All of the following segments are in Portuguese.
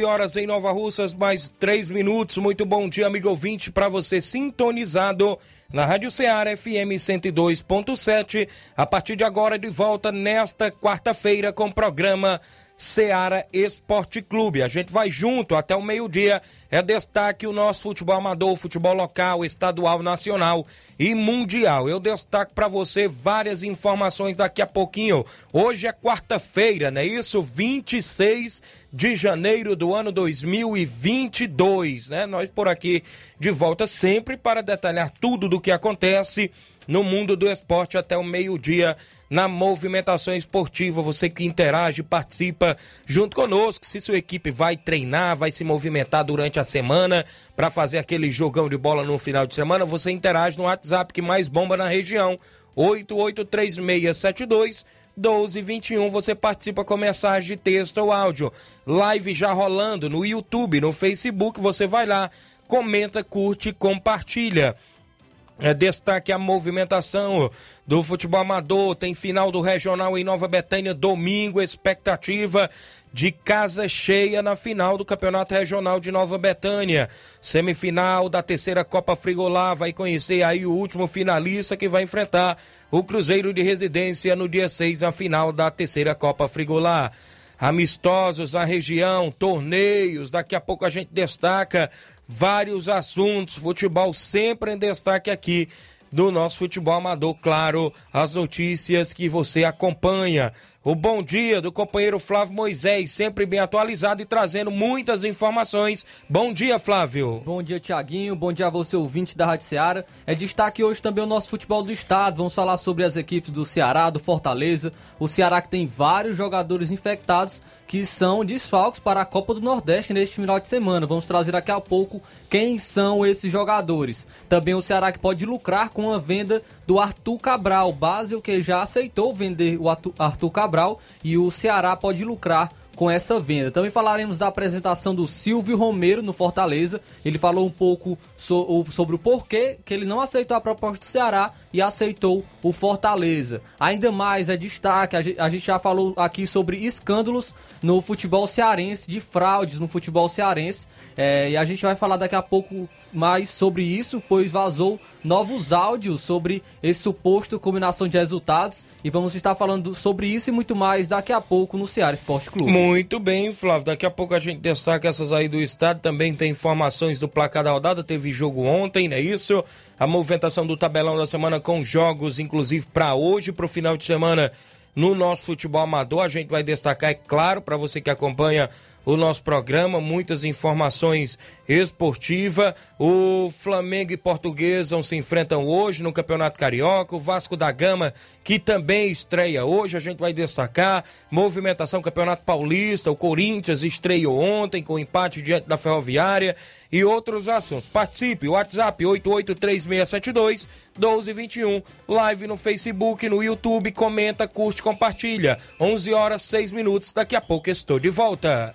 11 horas em Nova Russas, mais 3 minutos. Muito bom dia, amigo ouvinte, para você sintonizado na Rádio Ceará FM 102.7. A partir de agora, de volta nesta quarta-feira com o programa Seara Esporte Clube. A gente vai junto até o meio-dia. É destaque o nosso futebol amador, futebol local, estadual, nacional e mundial. Eu destaco para você várias informações daqui a pouquinho. Hoje é quarta-feira, não é isso? 26 de janeiro do ano 2022, né? Nós por aqui de volta sempre para detalhar tudo do que acontece no mundo do esporte até o meio-dia na movimentação esportiva. Você que interage, participa junto conosco. Se sua equipe vai treinar, vai se movimentar durante a semana para fazer aquele jogão de bola no final de semana, você interage no WhatsApp que mais bomba na região. 883672 1221. Você participa com mensagem de texto ou áudio. Live já rolando no YouTube, no Facebook. Você vai lá, comenta, curte, compartilha. É, destaque a movimentação do futebol amador. Tem final do Regional em Nova Betânia domingo. Expectativa de casa cheia na final do Campeonato Regional de Nova Betânia. Semifinal da terceira Copa Frigolá. Vai conhecer aí o último finalista que vai enfrentar o Cruzeiro de Residência no dia 6, a final da terceira Copa Frigolá amistosos na região, torneios. Daqui a pouco a gente destaca vários assuntos. Futebol sempre em destaque aqui do nosso futebol amador. Claro, as notícias que você acompanha. O bom dia do companheiro Flávio Moisés, sempre bem atualizado e trazendo muitas informações. Bom dia, Flávio. Bom dia, Tiaguinho. Bom dia a você, ouvinte da Rádio Ceará. É destaque hoje também o nosso futebol do estado. Vamos falar sobre as equipes do Ceará, do Fortaleza. O Ceará que tem vários jogadores infectados que são desfalques para a Copa do Nordeste neste final de semana. Vamos trazer daqui a pouco quem são esses jogadores. Também o Ceará que pode lucrar com a venda do Arthur Cabral. Basel que já aceitou vender o Arthur Cabral e o Ceará pode lucrar com essa venda. Também falaremos da apresentação do Silvio Romero no Fortaleza. Ele falou um pouco so, sobre o porquê que ele não aceitou a proposta do Ceará e aceitou o Fortaleza. Ainda mais é destaque, a gente, já falou aqui sobre escândalos no futebol cearense, de fraudes no futebol cearense. É, e a gente vai falar daqui a pouco mais sobre isso, pois vazou novos áudios sobre esse suposto combinação de resultados e vamos estar falando sobre isso e muito mais daqui a pouco no Ceará Esporte Clube. Muito bem, Flávio. Daqui a pouco a gente destaca essas aí do estado. Também tem informações do placar da rodada. Teve jogo ontem, não é isso? A movimentação do tabelão da semana com jogos, inclusive para hoje, para o final de semana no nosso futebol amador. A gente vai destacar, é claro, para você que acompanha o nosso programa, muitas informações esportivas. O Flamengo e Portuguesão se enfrentam hoje no Campeonato Carioca. O Vasco da Gama, que também estreia hoje, a gente vai destacar. Movimentação Campeonato Paulista. O Corinthians estreou ontem com empate diante da Ferroviária e outros assuntos. Participe, WhatsApp 883672 1221, live no Facebook, no YouTube, comenta, curte, compartilha. 11 horas 6 minutos, daqui a pouco estou de volta.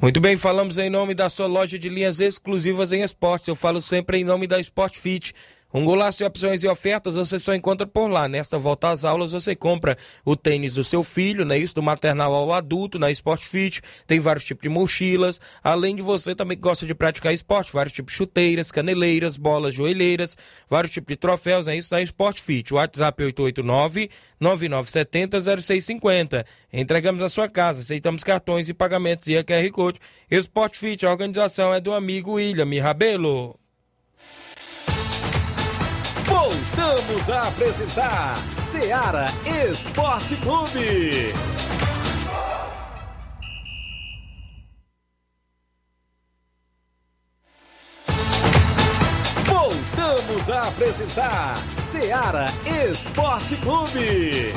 Muito bem, falamos em nome da sua loja de linhas exclusivas em esportes. Eu falo sempre em nome da Sport Fit. Um golaço de opções e ofertas você só encontra por lá. Nesta volta às aulas você compra o tênis do seu filho, né? Isso do maternal ao adulto na Sport Fit. Tem vários tipos de mochilas. Além de você também que gosta de praticar esporte, vários tipos de chuteiras, caneleiras, bolas, joelheiras, vários tipos de troféus, né? Isso na Sport Fit. WhatsApp 889 9970 0650. Entregamos na sua casa, aceitamos cartões e pagamentos e QR Code. Sport Fit, a organização é do amigo William Rabelo. Voltamos a apresentar Seara Esporte Clube. Voltamos a apresentar Seara Esporte Clube.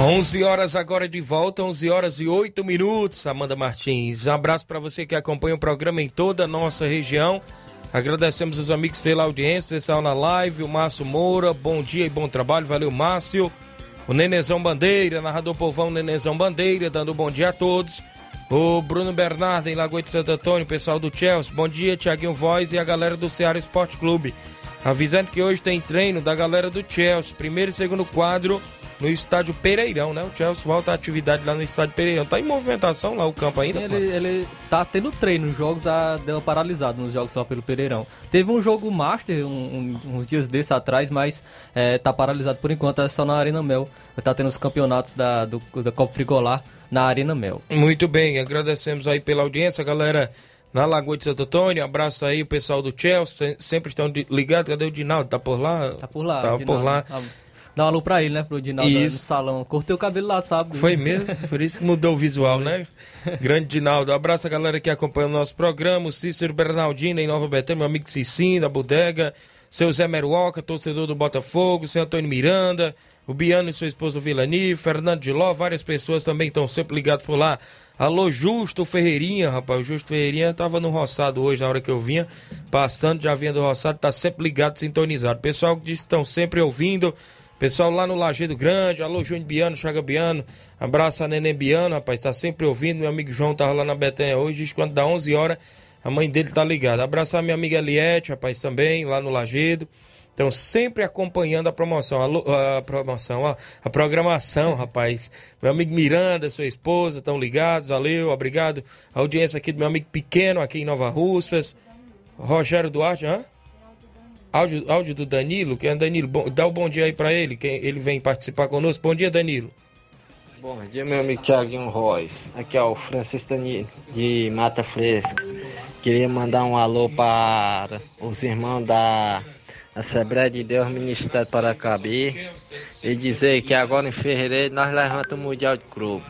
11 horas agora de volta, 11 horas e 8 minutos, Amanda Martins. Um abraço para você que acompanha o programa em toda a nossa região. Agradecemos os amigos pela audiência, pessoal na live, o Márcio Moura, bom dia e bom trabalho, valeu Márcio. O Nenezão Bandeira, narrador povão Nenezão Bandeira, dando bom dia a todos. O Bruno Bernardo em Lagoa de Santo Antônio, pessoal do Chelsea, bom dia, Tiaguinho Voz e a galera do Ceará Esporte Clube. Avisando que hoje tem treino da galera do Chelsea, primeiro e segundo quadro no estádio Pereirão, né? O Chelsea volta à atividade lá no estádio Pereirão. Tá em movimentação lá o campo ainda? Sim, ele, ele tá tendo treino, os jogos a, deu paralisado nos jogos só pelo Pereirão. Teve um jogo Master um, um, uns dias desses atrás, mas é, tá paralisado por enquanto, é só na Arena Mel. Tá tendo os campeonatos da, do, da Copa Frigolar na Arena Mel. Muito bem, agradecemos aí pela audiência, galera na Lagoa de Santo Antônio. Abraço aí o pessoal do Chelsea, sempre estão ligados. Cadê o Dinaldo? Tá por lá? Tá por lá. Tá por lá. Dá um alô pra ele, né? Pro Dinaldo no salão. Cortei o cabelo lá, sabe? Foi mesmo? Por isso que mudou o visual, né? Grande Dinaldo. Abraço a galera que acompanha o nosso programa. O Cícero Bernardino em Nova Betânia, meu amigo Cicinho da Bodega. Seu Zé Meruoca, torcedor do Botafogo. Seu Antônio Miranda. O Biano e sua esposa Vilani. Fernando de Ló. Várias pessoas também estão sempre ligadas por lá. Alô, Justo Ferreirinha, rapaz. O Justo Ferreirinha tava no roçado hoje, na hora que eu vinha. Passando, já vinha do roçado. Tá sempre ligado, sintonizado. Pessoal que diz que estão sempre ouvindo. Pessoal lá no Lajeado Grande, alô Júnior Biano, Chaga Biano, abraço a Neném Biano, rapaz, tá sempre ouvindo, meu amigo João tava lá na Betanha hoje, diz quando dá 11 horas, a mãe dele tá ligada. Abraçar minha amiga Eliette, rapaz, também, lá no Lajeado. Então, sempre acompanhando a promoção, a, a promoção, a, a, programação, rapaz. Meu amigo Miranda, sua esposa, estão ligados, valeu, obrigado. A audiência aqui do meu amigo Pequeno, aqui em Nova Russas. Rogério Duarte, hã? Áudio, áudio do Danilo, que é Danilo, bom, dá o um bom dia aí para ele, que ele vem participar conosco. Bom dia, Danilo. Bom dia, meu amigo Thiaguinho Royce. Aqui é o Francisco Danilo, de Mata Fresca. Queria mandar um alô para os irmãos da Assembleia de Deus Ministério Paracabi e dizer que agora em fevereiro nós levantamos o Mundial de Clube.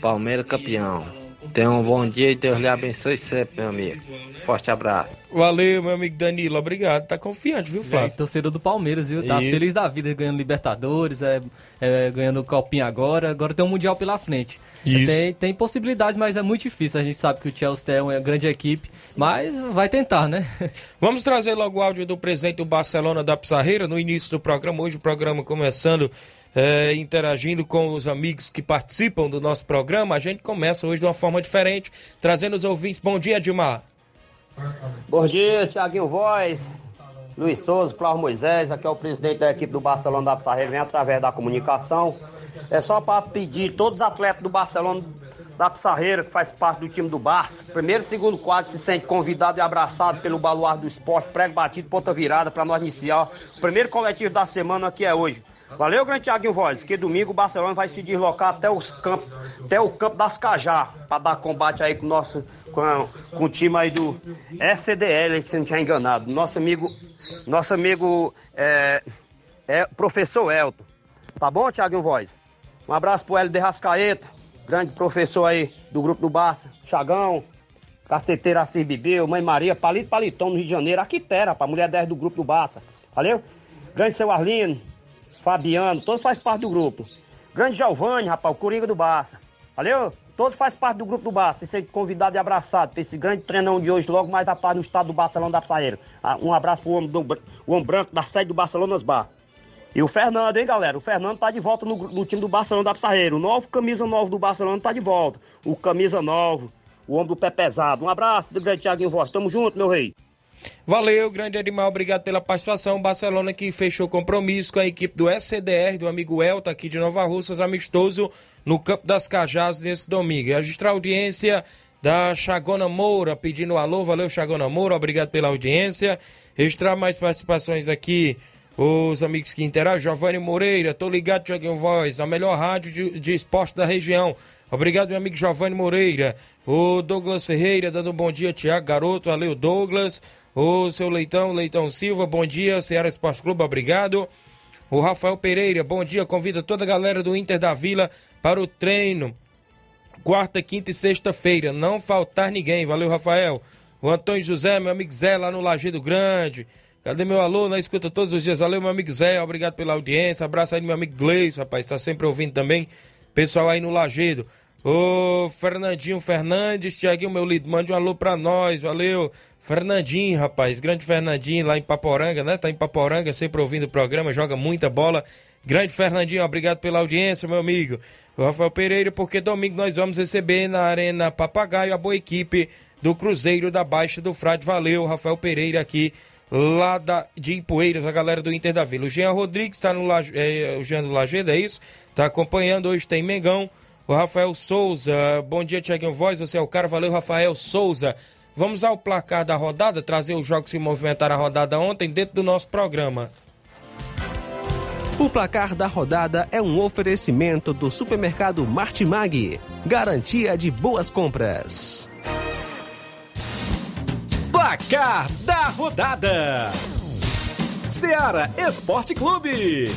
Palmeiras campeão. Tenha um bom dia e Deus lhe abençoe sempre, meu amigo. Forte abraço. Valeu, meu amigo Danilo. Obrigado. Tá confiante, viu, Flávio? É, torcedor do Palmeiras, viu? Tá Isso. feliz da vida ganhando Libertadores, é, é, ganhando o Copinha agora. Agora tem um Mundial pela frente. Isso. Tem, tem possibilidades, mas é muito difícil. A gente sabe que o Chelsea é uma grande equipe, mas vai tentar, né? Vamos trazer logo o áudio do presidente do Barcelona da Pissarreira no início do programa. Hoje o programa começando é, interagindo com os amigos que participam do nosso programa. A gente começa hoje de uma forma diferente, trazendo os ouvintes. Bom dia, Dilmar. Bom dia, Tiaguinho Voz, Luiz Souza, Flávio Moisés, aqui é o presidente da equipe do Barcelona da Pissarreira, vem através da comunicação. É só para pedir todos os atletas do Barcelona da Pissarreira, que faz parte do time do Barça, primeiro e segundo quadro, se sente convidado e abraçado pelo baluar do esporte, prego batido, ponta virada, para nós iniciar o primeiro coletivo da semana que é hoje. Valeu, grande Thiaguinho Voz, que domingo o Barcelona vai se deslocar até os campos, até o campo das Cajá, para dar combate aí com o nosso, com, com o time aí do RCDL, que você não tinha enganado. Nosso amigo, nosso amigo é, é professor Elton. Tá bom, Thiaguinho Voz? Um abraço pro Hélio de Rascaeta, grande professor aí do grupo do Barça, Chagão, Caceteira Assis Bibeu, Mãe Maria, Palito Palitão no Rio de Janeiro, Aquitera, pra mulher 10 do grupo do Barça. Valeu? Grande seu Arlino, Fabiano, todos fazem parte do grupo. Grande Giovanni, rapaz, o Coringa do Barça. Valeu? Todos fazem parte do grupo do Barça. E ser convidado e abraçado pra esse grande treinão de hoje, logo mais da tarde no estado do Barcelona da Psaeiro. Um abraço pro homem, do, o homem branco da sede do Barcelona Bar. E o Fernando, hein, galera? O Fernando tá de volta no, no time do Barcelona da Psaeiro. O novo camisa novo do Barcelona tá de volta. O camisa novo, o homem do pé pesado. Um abraço do grande Thiaguinho Voz. Tamo junto, meu rei. Valeu, grande animal, obrigado pela participação. Barcelona que fechou compromisso com a equipe do SCDR, do amigo Elta, aqui de Nova Russas, amistoso no Campo das Cajás nesse domingo. Registrar a audiência da Chagona Moura, pedindo alô. Valeu, Chagona Moura, obrigado pela audiência. Registrar mais participações aqui. Os amigos que interagem, Giovanni Moreira, tô ligado, Tiaguinho Voz, a melhor rádio de, de esporte da região. Obrigado, meu amigo Giovanni Moreira. O Douglas Ferreira dando um bom dia, Tiago Garoto. Valeu, Douglas. O seu Leitão, Leitão Silva, bom dia. Ceará Esporte Clube, obrigado. O Rafael Pereira, bom dia. Convida toda a galera do Inter da Vila para o treino. Quarta, quinta e sexta-feira. Não faltar ninguém. Valeu, Rafael. O Antônio José, meu amigo Zé, lá no Lajeado Grande. Cadê meu alô? Na escuta todos os dias. Valeu, meu amigo Zé. Obrigado pela audiência. Abraço aí, meu amigo Gleison, rapaz. Está sempre ouvindo também. Pessoal aí no Lagedo. Ô, Fernandinho Fernandes, Tiaguinho, meu lido, mande um alô pra nós, valeu. Fernandinho, rapaz, grande Fernandinho lá em Paporanga, né? Tá em Paporanga, sempre ouvindo o programa, joga muita bola. Grande Fernandinho, obrigado pela audiência, meu amigo. O Rafael Pereira, porque domingo nós vamos receber na Arena Papagaio a boa equipe do Cruzeiro da Baixa do Frade. Valeu, Rafael Pereira aqui lá da, de Ipueiras, a galera do Inter da Vila. O Jean Rodrigues está no é, o Jean do Lagedo, é isso? Está acompanhando, hoje tem Mengão. O Rafael Souza, bom dia, Tiaguinho Voz, você é o cara, valeu, Rafael Souza. Vamos ao placar da rodada, trazer os jogos que movimentaram a rodada ontem dentro do nosso programa. O placar da rodada é um oferecimento do supermercado Martimag, garantia de boas compras. Placar da rodada: Seara Esporte Clube.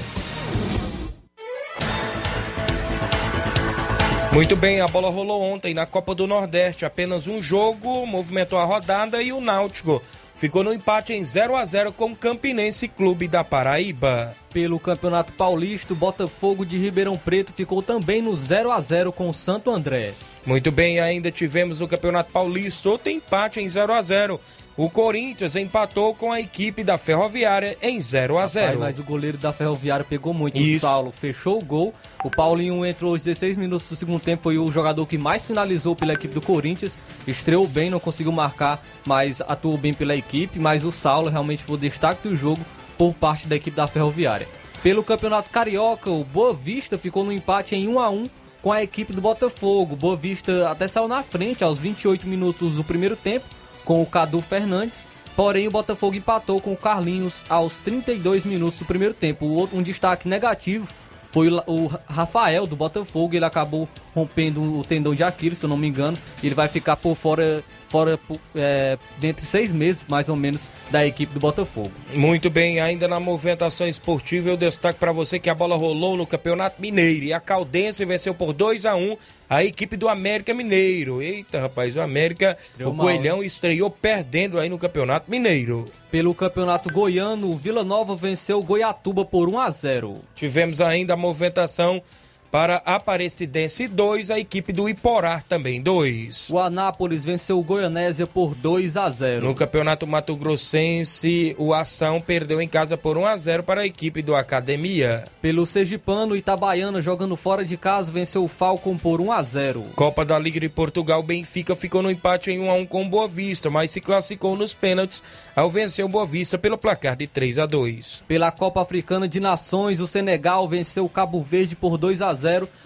Muito bem, a bola rolou ontem na Copa do Nordeste. Apenas um jogo movimentou a rodada e o Náutico ficou no empate em 0 a 0 com o Campinense Clube da Paraíba. Pelo Campeonato Paulista, o Botafogo de Ribeirão Preto ficou também no 0 a 0 com o Santo André. Muito bem, ainda tivemos o Campeonato Paulista, outro empate em 0 a 0 o Corinthians empatou com a equipe da Ferroviária em 0 a 0 Rapaz, Mas o goleiro da Ferroviária pegou muito. Isso. O Saulo fechou o gol. O Paulinho entrou aos 16 minutos do segundo tempo. Foi o jogador que mais finalizou pela equipe do Corinthians. Estreou bem, não conseguiu marcar, mas atuou bem pela equipe. Mas o Saulo realmente foi o destaque do jogo por parte da equipe da Ferroviária. Pelo Campeonato Carioca, o Boa Vista ficou no empate em 1 a 1 com a equipe do Botafogo. Boa Vista até saiu na frente aos 28 minutos do primeiro tempo com o Cadu Fernandes. Porém, o Botafogo empatou com o Carlinhos aos 32 minutos do primeiro tempo. Um destaque negativo foi o Rafael do Botafogo. Ele acabou rompendo o tendão de Aquiles, se eu não me engano. E ele vai ficar por fora, fora é, dentro de seis meses, mais ou menos, da equipe do Botafogo. Muito bem, ainda na movimentação esportiva, eu destaco para você que a bola rolou no Campeonato Mineiro. E a Caldense venceu por 2 a 1 a equipe do América Mineiro. Eita, rapaz, o América, estreou o mal. Coelhão estreou perdendo aí no Campeonato Mineiro. Pelo Campeonato Goiano, o Vila Nova venceu o Goiatuba por 1 a 0. Tivemos ainda a movimentação para Aparecidense 2, a equipe do Iporá também 2. O Anápolis venceu o Goianésia por 2 a 0. No Campeonato Mato Grossense, o Ação perdeu em casa por 1 a 0 para a equipe do Academia. Pelo Sergipano, Itabaiana jogando fora de casa venceu o Falcon por 1 a 0. Copa da Liga de Portugal, Benfica ficou no empate em 1 a 1 com o Boa Vista, mas se classificou nos pênaltis ao vencer o Boa Vista pelo placar de 3 a 2. Pela Copa Africana de Nações, o Senegal venceu o Cabo Verde por 2 a 0.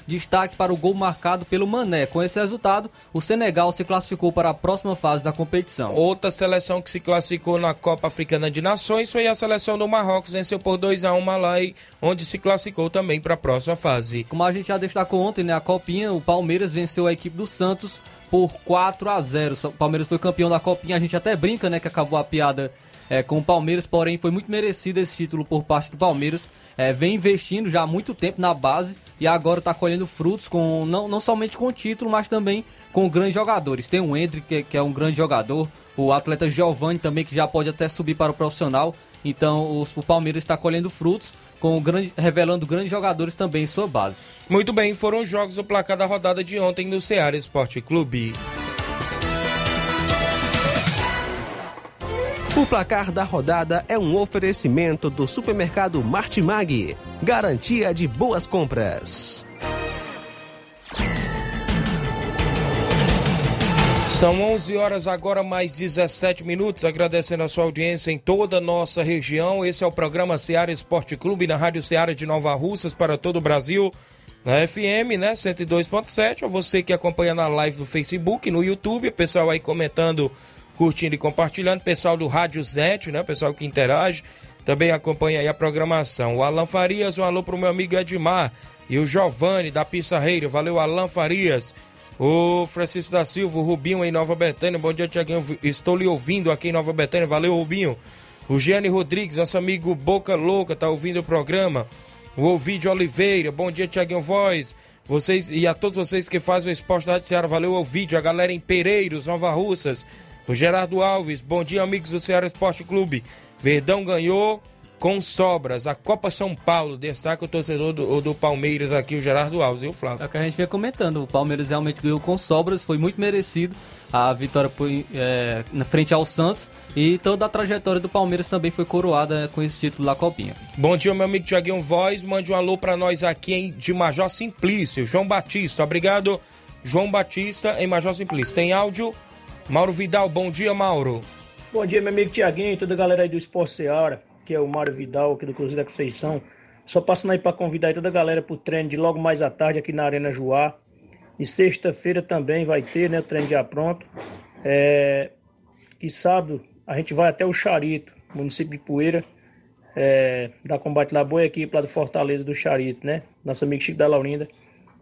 Destaque para o gol marcado pelo Mané. Com esse resultado, o Senegal se classificou para a próxima fase da competição. Outra seleção que se classificou na Copa Africana de Nações foi a seleção do Marrocos, venceu por 2 a 1 Malai, onde se classificou também para a próxima fase. Como a gente já destacou ontem, né, a Copinha, o Palmeiras venceu a equipe do Santos por 4 a 0. O Palmeiras foi campeão da Copinha, a gente até brinca, né, que acabou a piada é, com o Palmeiras, porém foi muito merecido esse título por parte do Palmeiras. É, vem investindo já há muito tempo na base e agora está colhendo frutos com não, não somente com o título, mas também com grandes jogadores. Tem o Hendrick, que, que é um grande jogador, o atleta Giovanni também, que já pode até subir para o profissional. Então os, o Palmeiras está colhendo frutos, com grande, revelando grandes jogadores também em sua base. Muito bem, foram os jogos do placar da rodada de ontem no Ceará Esporte Clube. O placar da rodada é um oferecimento do supermercado Martimag, garantia de boas compras. São 11 horas agora, mais 17 minutos. Agradecendo a sua audiência em toda a nossa região. Esse é o programa Seara Esporte Clube na Rádio Seara de Nova Russas para todo o Brasil. Na FM, né? 102.7. A você que acompanha na live do Facebook, no YouTube. O pessoal aí comentando curtindo e compartilhando. Pessoal do Rádios Net, né? Pessoal que interage, também acompanha aí a programação. O Alan Farias, um alô pro meu amigo Edmar. E o Giovanni da Pissarreira. Valeu, Alan Farias. O Francisco da Silva, o Rubinho em Nova Betânia. Bom dia, Tiaguinho. Estou lhe ouvindo aqui em Nova Betânia. Valeu, Rubinho. O Gianni Rodrigues, nosso amigo Boca Louca, tá ouvindo o programa. O Ovidio Oliveira. Bom dia, Tiaguinho Voz. Vocês e a todos vocês que fazem o esporte da Ceará. Valeu, Ovidio. A galera em Pereiros, Nova Russas. O Gerardo Alves, bom dia, amigos do Ceará Esporte Clube. Verdão ganhou com sobras a Copa São Paulo. Destaca o torcedor do, do Palmeiras aqui, o Gerardo Alves e o Flávio. É o que a gente vinha comentando. O Palmeiras realmente ganhou com sobras, foi muito merecido a vitória é, na frente ao Santos e toda a trajetória do Palmeiras também foi coroada com esse título da Copinha. Bom dia, meu amigo Tiaguinho Voz. Mande um alô para nós aqui em, de Major Simplício. João Batista, obrigado. João Batista em Major Simplício. Tem áudio? Mauro Vidal, bom dia, Mauro. Bom dia, meu amigo Tiaguinho e toda a galera aí do Esporte Seara, que é o Mauro Vidal aqui do Cruzeiro da Conceição. Só passando aí para convidar toda a galera pro treino de logo mais à tarde aqui na Arena Joá. E sexta-feira também vai ter, né, o treino já pronto. É... E sábado a gente vai até o Charito, município de Poeira, é... da Combate lá, boa equipe lá do Fortaleza do Charito, né? Nosso amigo Chico da Laurinda.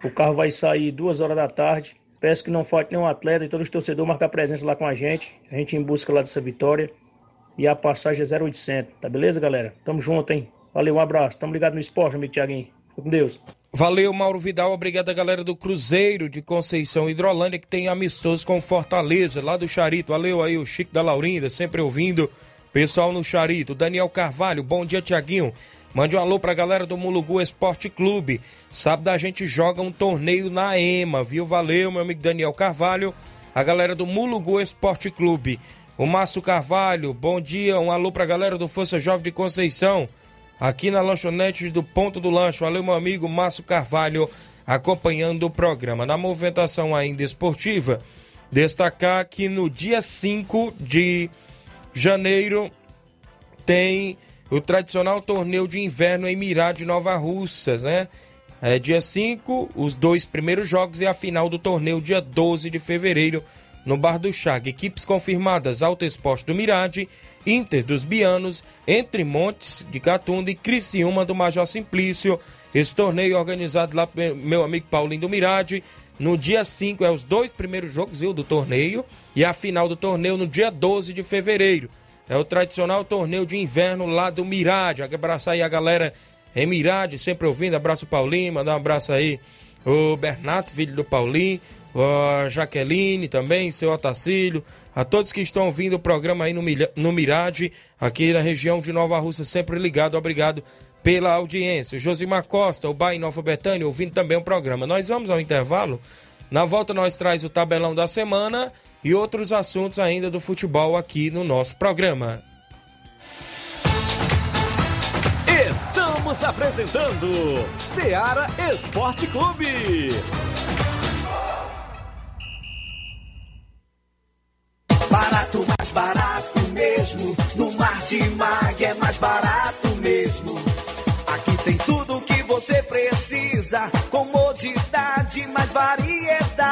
O carro vai sair duas horas da tarde Peço que não falte nenhum atleta e todos os torcedores marcar presença lá com a gente. A gente em busca lá dessa vitória. E a passagem é 0800, tá beleza, galera? Tamo junto, hein? Valeu, um abraço. Tamo ligado no esporte, amigo Tiaguinho. Fica com Deus. Valeu, Mauro Vidal. Obrigado a galera do Cruzeiro de Conceição Hidrolândia, que tem amistosos com Fortaleza, lá do Charito. Valeu aí, o Chico da Laurinda, sempre ouvindo. Pessoal no Charito. Daniel Carvalho, bom dia, Tiaguinho. Mande um alô pra galera do Mulugu Esporte Clube. Sábado a gente joga um torneio na EMA, viu? Valeu, meu amigo Daniel Carvalho. A galera do Mulugu Esporte Clube. O Márcio Carvalho, bom dia. Um alô pra galera do Força Jovem de Conceição. Aqui na lanchonete do Ponto do Lanche. Valeu, meu amigo Márcio Carvalho, acompanhando o programa. Na movimentação ainda esportiva, destacar que no dia 5 de janeiro tem o tradicional torneio de inverno em Mirá de Nova Russas, né? É dia 5, os dois primeiros jogos e a final do torneio dia 12 de fevereiro no Bar do Chag. Equipes confirmadas: Alto Esporte do Mirade, Inter dos Bianos, Entre Montes de Catunda e Criciúma do Major Simplício. Esse torneio organizado lá pelo meu amigo Paulinho do Mirade. No dia 5 é os dois primeiros jogos viu, do torneio e a final do torneio no dia 12 de fevereiro. É o tradicional torneio de inverno lá do Mirade. Abraçar aí a galera em Mirade, sempre ouvindo. Abraço Paulinho, mandar um abraço aí o Bernato, filho do Paulinho, a Jaqueline também, seu Otacílio, a todos que estão ouvindo o programa aí no, no Mirade, aqui na região de Nova Rússia, sempre ligado. Obrigado pela audiência. Josimar Costa, o Bai Nova Betânia, ouvindo também o programa. Nós vamos ao intervalo. Na volta nós traz o tabelão da semana e outros assuntos ainda do futebol aqui no nosso programa. Estamos apresentando Seara Esporte Clube. Barato,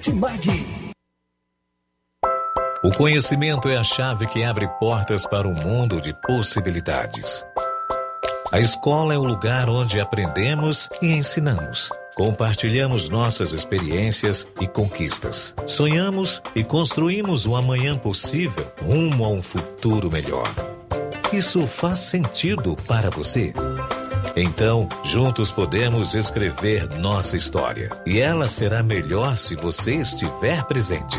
Martimag. O conhecimento é a chave que abre portas para um mundo de possibilidades. A escola é o lugar onde aprendemos e ensinamos. Compartilhamos nossas experiências e conquistas. Sonhamos e construímos o amanhã possível rumo a um futuro melhor. Isso faz sentido para você? Então, juntos podemos escrever nossa história. E ela será melhor se você estiver presente.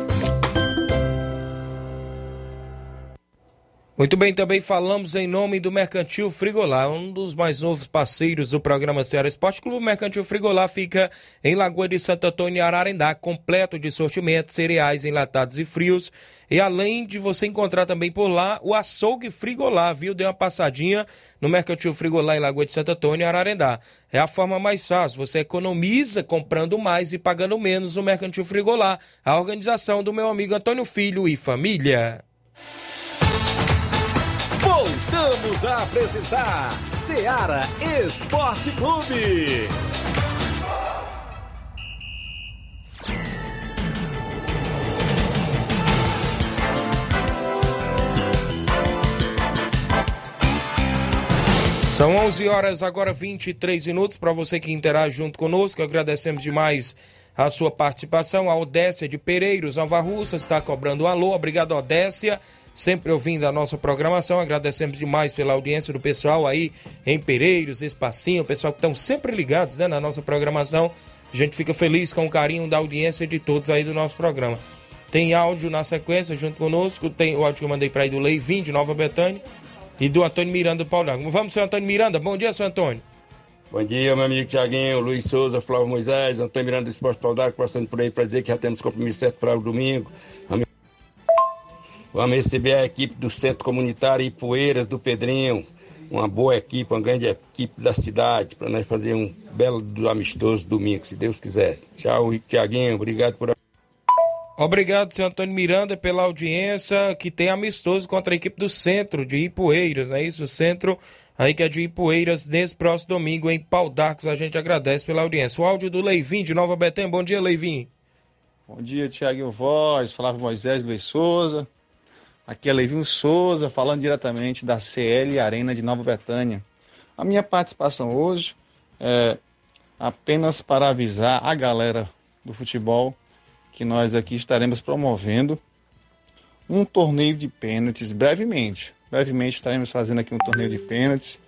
Muito bem, também falamos em nome do Mercantil Frigolar, um dos mais novos parceiros do programa Ceará Esporte Clube. Mercantil Frigolar fica em Lagoa de Santo Antônio Ararendá, completo de sortimentos, cereais enlatados e frios. E além de você encontrar também por lá o açougue Frigolar, viu? Dê uma passadinha no Mercantil Frigolar em Lagoa de Santo Antônio Ararendá. É a forma mais fácil, você economiza comprando mais e pagando menos no Mercantil Frigolar. A organização do meu amigo Antônio Filho e família. Voltamos a apresentar Seara Esporte Clube. São 11 horas, agora 23 minutos. Para você que interage junto conosco, agradecemos demais a sua participação. A Odécia de Pereiros, Nova Russa, está cobrando um alô. Obrigado, Odécia. Sempre ouvindo a nossa programação. Agradecemos demais pela audiência do pessoal aí em Pereiros, Espacinho, pessoal que estão sempre ligados né, na nossa programação. A gente fica feliz com o carinho da audiência de todos aí do nosso programa. Tem áudio na sequência junto conosco. Tem o áudio que eu mandei para aí do Leivin de Nova Betânia e do Antônio Miranda do Paulo Vamos, seu Antônio Miranda. Bom dia, seu Antônio. Bom dia, meu amigo Tiaguinho, Luiz Souza, Flávio Moisés, Antônio Miranda do Esporte Paulo passando por aí para dizer que já temos compromisso certo para o domingo. Vamos receber a equipe do Centro Comunitário Ipueiras do Pedrinho. Uma boa equipe, uma grande equipe da cidade, para nós fazer um belo amistoso domingo, se Deus quiser. Tchau, Tiaguinho, obrigado por. Obrigado, senhor Antônio Miranda, pela audiência que tem amistoso contra a equipe do Centro de Ipueiras, é isso? O Centro aí que é de Ipueiras, nesse próximo domingo em Pau d'Arcos. A gente agradece pela audiência. O áudio do Leivin de Nova Betém. Bom dia, Leivin. Bom dia, Tiaguinho Voz, falava Moisés Luiz Souza. Aqui é Levinho Souza, falando diretamente da CL Arena de Nova Betânia. A minha participação hoje é apenas para avisar a galera do futebol que nós aqui estaremos promovendo um torneio de pênaltis brevemente. Brevemente estaremos fazendo aqui um torneio de pênaltis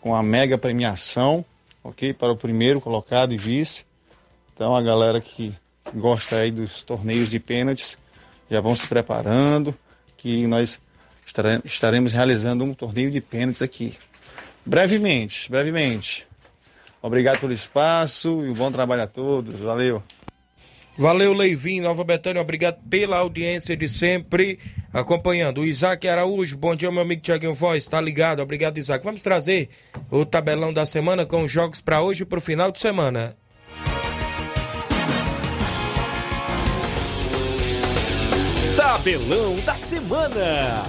com a mega premiação, ok? Para o primeiro colocado e vice. Então a galera que gosta aí dos torneios de pênaltis já vão se preparando que nós estaremos realizando um torneio de pênaltis aqui. Brevemente, brevemente. Obrigado pelo espaço e um bom trabalho a todos. Valeu. Valeu, Leivin, Nova Betânia. Obrigado pela audiência de sempre acompanhando. O Isaac Araújo, bom dia, meu amigo Tiaguinho Voz. Tá ligado? Obrigado, Isaac. Vamos trazer o tabelão da semana com os jogos para hoje e para o final de semana. Tabelão da Semana.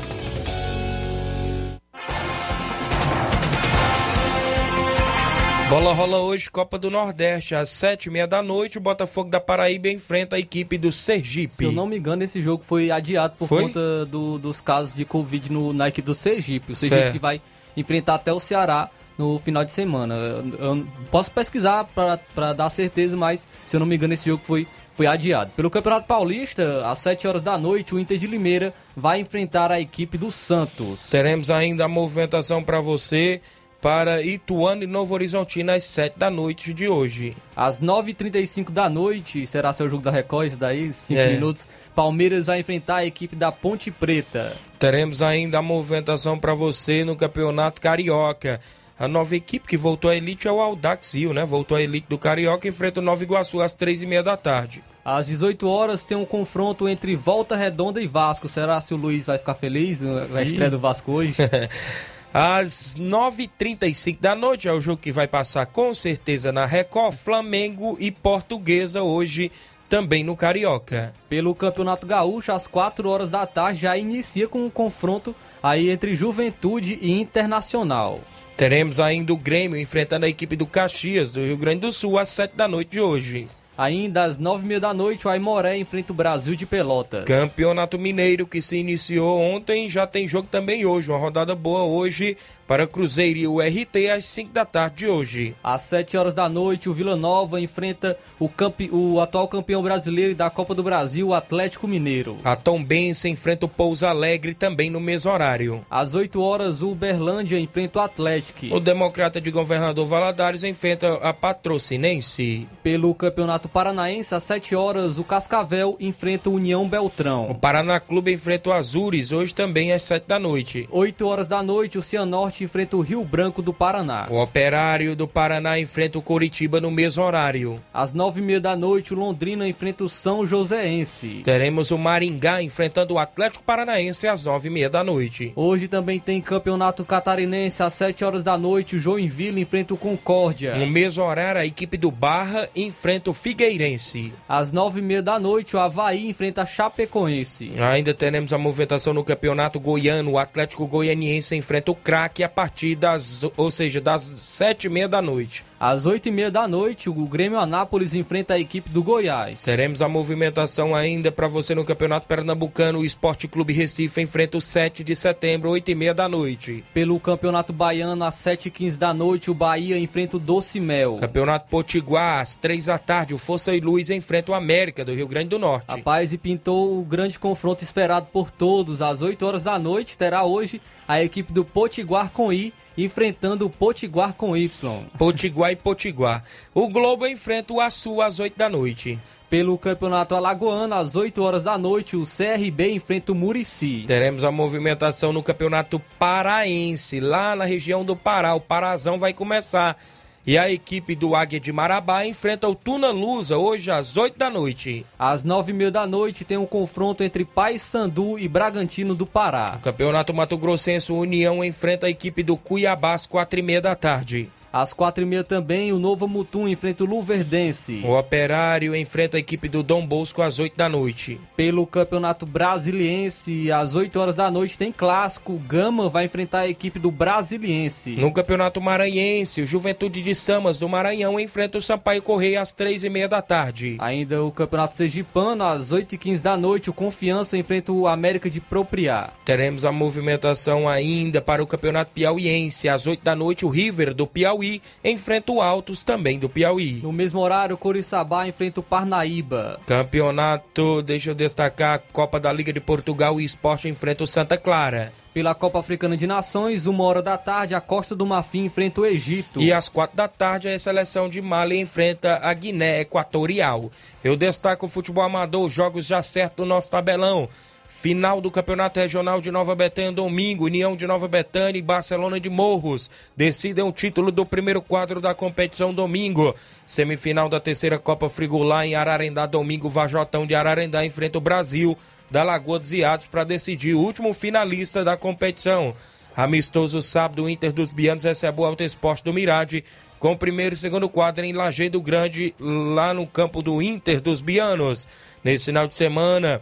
Bola rola hoje, Copa do Nordeste, às sete e meia da noite. O Botafogo da Paraíba enfrenta a equipe do Sergipe. Se eu não me engano, esse jogo foi adiado por foi? conta do, dos casos de Covid no, na equipe do Sergipe. O Sergipe certo. que vai enfrentar até o Ceará no final de semana. Eu, eu posso pesquisar para dar certeza, mas se eu não me engano, esse jogo foi foi adiado. Pelo Campeonato Paulista, às 7 horas da noite, o Inter de Limeira vai enfrentar a equipe do Santos. Teremos ainda a movimentação para você para Ituano e Novo Horizontino às 7 da noite de hoje. Às 9h35 da noite, será seu jogo da Record, isso daí, 5 É. minutos. Palmeiras vai enfrentar a equipe da Ponte Preta. Teremos ainda a movimentação para você no Campeonato Carioca. A nova equipe que voltou à elite é o Audax Rio, né? Voltou à elite do Carioca e enfrenta o Nova Iguaçu às 3h30 da tarde. Às 18 horas tem um confronto entre Volta Redonda e Vasco. Será se o Luiz vai ficar feliz com a estreia do Vasco hoje? Às 9h35 da noite é o jogo que vai passar com certeza na Record, Flamengo e Portuguesa hoje também no Carioca. Pelo Campeonato Gaúcho, às 4 horas da tarde, já inicia com um confronto aí entre Juventude e Internacional. Teremos ainda o Grêmio enfrentando a equipe do Caxias do Rio Grande do Sul às 7 da noite de hoje. Ainda às 9h30 da noite, o Aimoré enfrenta o Brasil de Pelotas. Campeonato Mineiro que se iniciou ontem, já tem jogo também hoje. Uma rodada boa hoje para Cruzeiro e o RT às 5 da tarde de hoje. Às 7 horas da noite, o Vila Nova enfrenta o, campe... o atual campeão brasileiro da Copa do Brasil, o Atlético Mineiro. A Tombense enfrenta o Pouso Alegre também no mesmo horário. Às 8 horas, o Uberlândia enfrenta o Atlético. O Democrata de Governador Valadares enfrenta a Patrocinense. Pelo Campeonato Paranaense, às 7 horas, o Cascavel enfrenta o União Beltrão. O Paraná Clube enfrenta o Azures hoje também às 7 da noite. 8 horas da noite, o Cianorte enfrenta o Rio Branco do Paraná. O Operário do Paraná enfrenta o Coritiba no mesmo horário. Às 9h30 da noite, o Londrina enfrenta o São Joséense. Teremos o Maringá enfrentando o Atlético Paranaense às 9h30 da noite. Hoje também tem Campeonato Catarinense às 7 horas da noite, o Joinville enfrenta o Concórdia. No mesmo horário, a equipe do Barra enfrenta o Figueirense. Às 9h30 da noite, o Havaí enfrenta a Chapecoense. Ainda teremos a movimentação no Campeonato Goiano. O Atlético Goianiense enfrenta o craque a partir das, ou seja, das sete e meia da noite. Às 8h30 da noite, o Grêmio Anápolis enfrenta a equipe do Goiás. Teremos a movimentação ainda para você no Campeonato Pernambucano. O Esporte Clube Recife enfrenta o 7 de setembro, 8 e meia da noite. Pelo Campeonato Baiano, às 7h15 da noite, o Bahia enfrenta o Doce Mel. Campeonato Potiguar, às 3 da tarde, o Força e Luz enfrenta o América do Rio Grande do Norte. Rapaz, e pintou o grande confronto esperado por todos. Às 8 horas da noite, terá hoje a equipe do Potiguar com I enfrentando o Potiguar com Y. Potiguar e Potiguar. O Globo enfrenta o Açu às 8 da noite. Pelo Campeonato Alagoano, às 8 horas da noite, o CRB enfrenta o Murici. Teremos a movimentação no Campeonato Paraense, lá na região do Pará. O Parazão vai começar. E a equipe do Águia de Marabá enfrenta o Tuna Lusa hoje às 8 da noite. Às 9h30 da noite tem um confronto entre Paysandu e Bragantino do Pará. No Campeonato Mato Grossense, o União enfrenta a equipe do Cuiabá às 4h30 da tarde. Às 4h30 também, o Novo Mutum enfrenta o Luverdense. O Operário enfrenta a equipe do Dom Bosco às 8 da noite. Pelo Campeonato Brasiliense, às 8 horas da noite tem clássico. O Gama vai enfrentar a equipe do Brasiliense. No Campeonato Maranhense, o Juventude de Samas do Maranhão enfrenta o Sampaio Correia às 3h30 da tarde. Ainda o Campeonato Sergipano, às 8h15 da noite, o Confiança enfrenta o América de Propriá. Teremos a movimentação ainda para o Campeonato Piauiense. Às 8 da noite, o River do Piauí enfrenta o Altos também do Piauí. No mesmo horário, o Coriçaba enfrenta o Parnaíba. Campeonato, deixa eu destacar, Copa da Liga de Portugal, o Esporte enfrenta o Santa Clara. Pela Copa Africana de Nações, uma hora da tarde, a Costa do Marfim enfrenta o Egito. E às quatro da tarde, a seleção de Mali enfrenta a Guiné Equatorial. Eu destaco o futebol amador, jogos já certos do nosso tabelão. Final do Campeonato Regional de Nova Betânia, domingo, União de Nova Betânia e Barcelona de Morros decidem o título do primeiro quadro da competição domingo. Semifinal da terceira Copa Frigolá em Ararendá, domingo, Vajotão de Ararendá enfrenta o Brasil da Lagoa dos Iados para decidir o último finalista da competição. Amistoso sábado, o Inter dos Bianos recebe o Alto Esporte do Mirade com o primeiro e segundo quadro em Lajeado Grande, lá no campo do Inter dos Bianos. Nesse final de semana,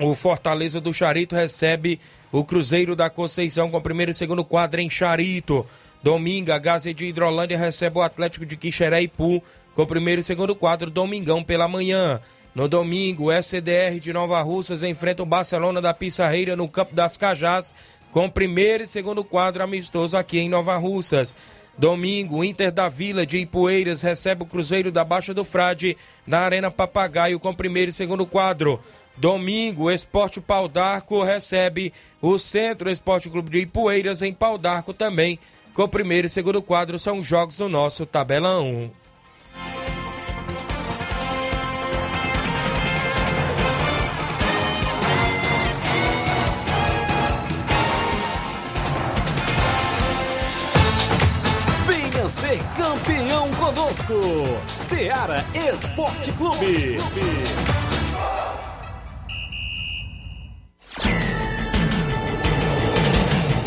o Fortaleza do Charito recebe o Cruzeiro da Conceição com primeiro e segundo quadro em Charito. Domingo, a Gaze de Hidrolândia recebe o Atlético de Quixeré e Pu com primeiro e segundo quadro, domingão pela manhã. No domingo, o SDR de Nova Russas enfrenta o Barcelona da Pissarreira no Campo das Cajás com primeiro e segundo quadro amistoso aqui em Nova Russas. Domingo, Inter da Vila de Ipueiras recebe o Cruzeiro da Baixa do Frade na Arena Papagaio com primeiro e segundo quadro. Domingo, Esporte Pau d'Arco recebe o Centro Esporte Clube de Ipueiras em Pau d'Arco também com primeiro e segundo quadro. São jogos do nosso tabelão. Ser campeão conosco. Seara Esporte Clube.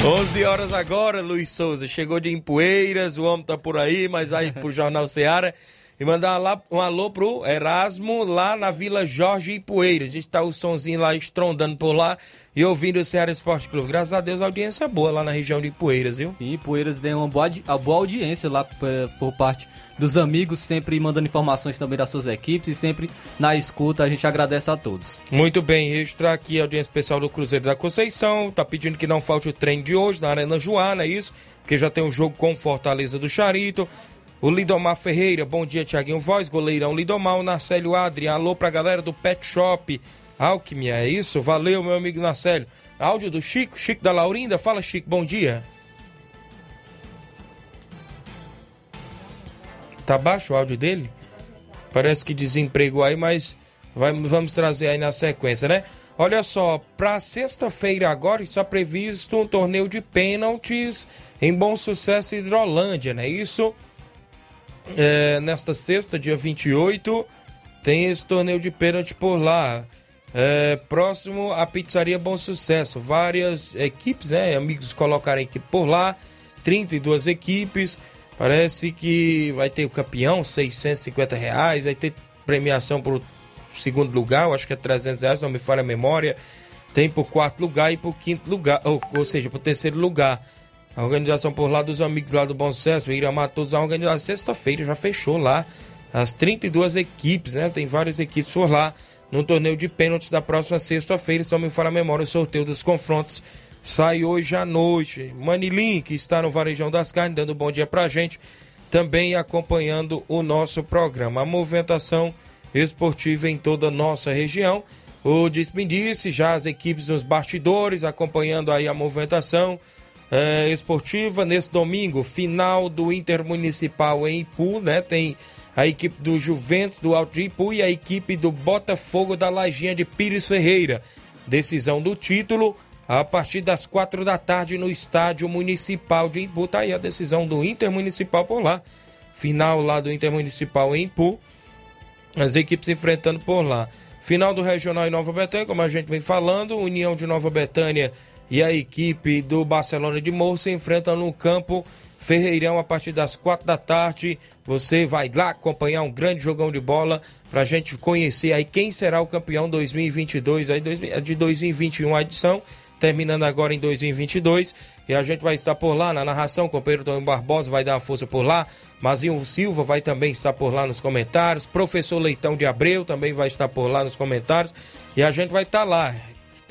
11 horas agora, Luiz Souza. Chegou de Empoeiras, o homem tá por aí, mas aí pro Jornal Seara. E mandar lá, um alô pro Erasmo, lá na Vila Jorge Ipueiras. A gente tá o sonzinho lá estrondando por lá e ouvindo o Ceará Esporte Clube. Graças a Deus, a audiência boa lá na região de Ipueiras, viu? Sim, Ipueiras tem uma boa, uma boa audiência lá por, parte dos amigos, sempre mandando informações também das suas equipes e sempre na escuta. A gente agradece a todos. Muito bem, registrar aqui a audiência especial do Cruzeiro da Conceição. Tá pedindo que não falte o treino de hoje na Arena Joana, é isso? Porque já tem um jogo com Fortaleza do Charito. O Lidomar Ferreira, bom dia, Tiaguinho Voz, goleirão Lidomar, o Narcélio Adri, alô pra galera do Pet Shop Alquimia, é isso? Valeu, meu amigo Narcélio. Áudio do Chico, Chico da Laurinda, fala Chico, bom dia. Tá baixo o áudio dele? Parece que desempregou aí, mas vai, vamos trazer aí na sequência, né? Olha só, para sexta-feira agora está previsto um torneio de pênaltis em Bom Sucesso Hidrolândia, né? Isso é, nesta sexta, dia 28, tem esse torneio de pênalti por lá. É, próximo à Pizzaria Bom Sucesso. Várias equipes, né? Amigos colocaram equipe por lá. 32 equipes. Parece que vai ter o campeão, 650 reais. Vai ter premiação por segundo lugar, acho que é 300 reais, não me falha a memória. Tem por quarto lugar e por quinto lugar, ou, ou seja, por terceiro lugar. A organização por lá dos amigos lá do Bom Sucesso, Iramar, todos a organização. Sexta-feira já fechou lá as 32 equipes, né? Tem várias equipes por lá no torneio de pênaltis da próxima sexta-feira. Se não me fala a memória, o sorteio dos confrontos sai hoje à noite. Manilim, que está no Varejão das Carnes, dando um bom dia pra gente, também acompanhando o nosso programa. A movimentação esportiva em toda a nossa região. O despedisse já as equipes nos bastidores, acompanhando aí a movimentação é, esportiva. Nesse domingo, final do Intermunicipal em Ipu, né? Tem a equipe do Juventus do Alto de Ipu e a equipe do Botafogo da Lajinha de Pires Ferreira. Decisão do título a partir das quatro da tarde no Estádio Municipal de Ipu. Tá aí a decisão do Intermunicipal por lá. Final lá do Intermunicipal em Ipu. As equipes enfrentando por lá. Final do Regional em Nova Betânia, como a gente vem falando, União de Nova Betânia e a equipe do Barcelona de Morro se enfrentam no campo Ferreirão a partir das quatro da tarde. Você vai lá acompanhar um grande jogão de bola para a gente conhecer aí quem será o campeão 2022 aí de 2021 a edição, terminando agora em 2022. E a gente vai estar por lá na narração, o companheiro Tony Barbosa vai dar uma força por lá. Mazinho Silva vai também estar por lá nos comentários. Professor Leitão de Abreu também vai estar por lá nos comentários. E a gente vai estar lá.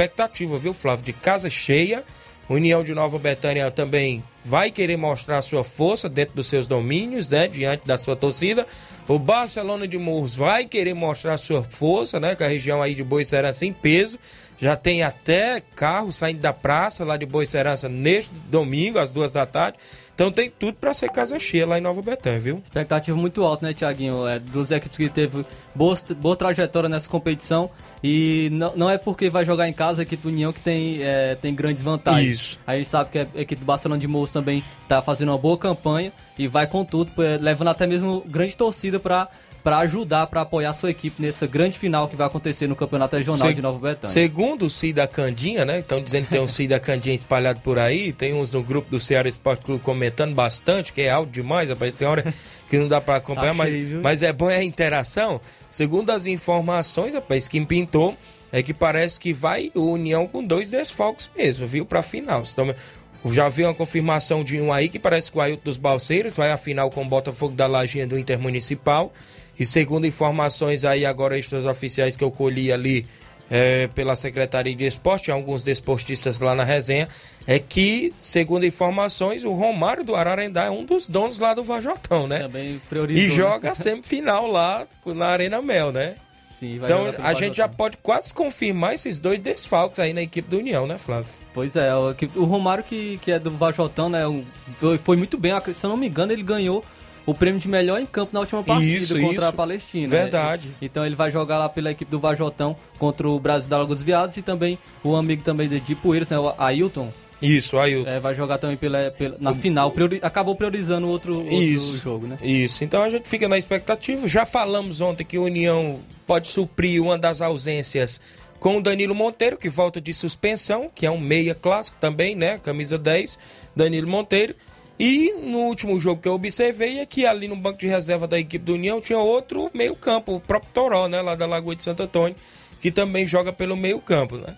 Expectativa, viu, Flávio? De casa cheia. União de Nova Betânia também vai querer mostrar sua força dentro dos seus domínios, né? Diante da sua torcida. O Barcelona de Morros vai querer mostrar sua força, né? Que a região aí de Boicerança em peso. Já tem até carro saindo da praça lá de Boicerança neste domingo, às duas da tarde. Então tem tudo para ser casa cheia lá em Nova Betânia, viu? Expectativa muito alta, né, Tiaguinho? É, dos equipes que teve boa, boa trajetória nessa competição. E não, não é porque vai jogar em casa a equipe do União que tem, é, tem grandes vantagens. Isso. A gente sabe que a equipe do Barcelona de Morros também está fazendo uma boa campanha e vai com tudo, levando até mesmo grande torcida para para ajudar, para apoiar sua equipe nessa grande final que vai acontecer no Campeonato Regional Se- de Nova Betânia. Segundo o Cida Candinha, né? Estão dizendo que tem um Cida Candinha espalhado por aí. Tem uns no grupo do Ceará Esporte Clube comentando bastante, que é alto demais, rapaz. Tem hora que não dá para acompanhar, Tá mas, cheio, mas é bom é a interação. Segundo as informações, rapaz, que pintou é que parece que vai o União com dois desfalques mesmo, viu? Pra final. Então, já vi uma confirmação de um aí que parece que o Ailton dos Balseiros vai à final com o Botafogo da Lajinha do Intermunicipal. E segundo informações aí agora extras oficiais que eu colhi ali é, pela Secretaria de Esporte, alguns desportistas lá na resenha, é que, segundo informações, o Romário do Ararendá é um dos donos lá do Vajotão, né? Também priorizou. E né? joga a semifinal lá na Arena Mel, né? Sim, vai Então a gente já pode quase confirmar esses dois desfalques aí na equipe do União, né, Flávio? Pois é, o, Romário que, que é do Vajotão, né? foi, foi muito bem, se eu não me engano, ele ganhou o prêmio de melhor em campo na última partida Isso, contra isso. a Palestina. né? Verdade. Então ele vai jogar lá pela equipe do Vajotão contra o Brasil da Lagoas Viados e também o amigo também de, Poeiras, né? O Ailton. Isso, aí o É, vai jogar também pela, pela- na final. priori- acabou priorizando outro, outro Isso. jogo, né? Isso, então a gente fica na expectativa. Já falamos ontem que o União pode suprir uma das ausências com o Danilo Monteiro, que volta de suspensão, que é um meia clássico também, né? Camisa 10, Danilo Monteiro. E no último jogo que eu observei é que ali no banco de reserva da equipe do União tinha outro meio-campo, o próprio Toró, né? Lá da Lagoa de Santo Antônio, que também joga pelo meio-campo, né?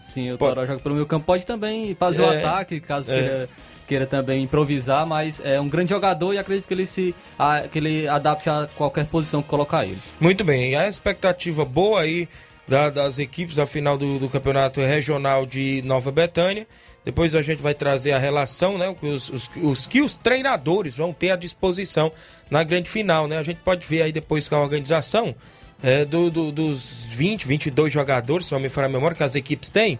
Sim, o Pode- Toró joga pelo meio campo. Pode também fazer o É, ataque, caso é. queira, queira também improvisar, mas é um grande jogador e acredito que ele se a- que ele adapte a qualquer posição que colocar ele. Muito bem, a expectativa boa aí da- das equipes da final do, do campeonato regional de Nova Betânia. Depois a gente vai trazer a relação, né? Os, os- os que os treinadores vão ter à disposição na grande final, né? A gente pode ver aí depois com a organização é, do- do- dos 20, 22 jogadores, se não me falha a memória, que as equipes têm.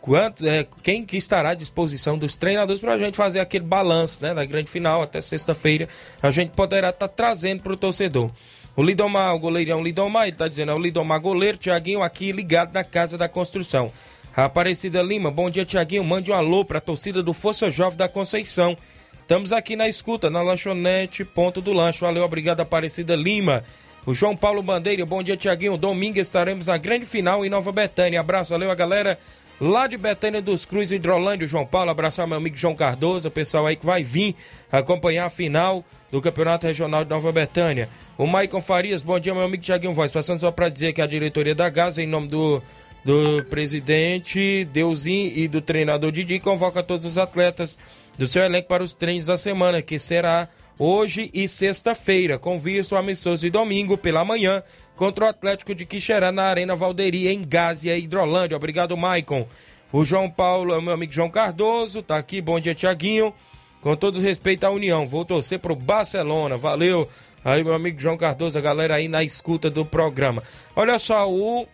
Quanto, é, quem que estará à disposição dos treinadores para a gente fazer aquele balanço né, da grande final até sexta-feira. A gente poderá estar trazendo para o torcedor. O Lidomar, o goleirão Lidomar, ele está dizendo, é o Lidomar goleiro, Tiaguinho aqui ligado na Casa da Construção. Aparecida Lima, bom dia Tiaguinho, mande um alô para a torcida do Força Jovem da Conceição. Estamos aqui na escuta, na lanchonete Ponto do Lanche. Valeu, obrigado Aparecida Lima. O João Paulo Bandeira, bom dia Tiaguinho. Domingo estaremos na grande final em Nova Betânia. Abraço, valeu a galera lá de Betânia dos Cruz, Hidrolândia, João Paulo. Abraço ao meu amigo João Cardoso, o pessoal aí que vai vir acompanhar a final do Campeonato Regional de Nova Betânia. O Maicon Farias, bom dia, meu amigo Tiaguinho Voz. Passando só para dizer que a diretoria da Gaza, em nome do, do presidente Deusim e do treinador Didi, convoca todos os atletas do seu elenco para os treinos da semana, que será hoje e sexta-feira, com visto amistoso de domingo pela manhã contra o Atlético de Quixerá na Arena Valderia, em Gásia, Hidrolândia. Obrigado, Maicon. O João Paulo, meu amigo João Cardoso, tá aqui. Bom dia, Tiaguinho. Com todo respeito à União, vou torcer pro Barcelona. Valeu. Aí, meu amigo João Cardoso, a galera aí na escuta do programa. Olha só, o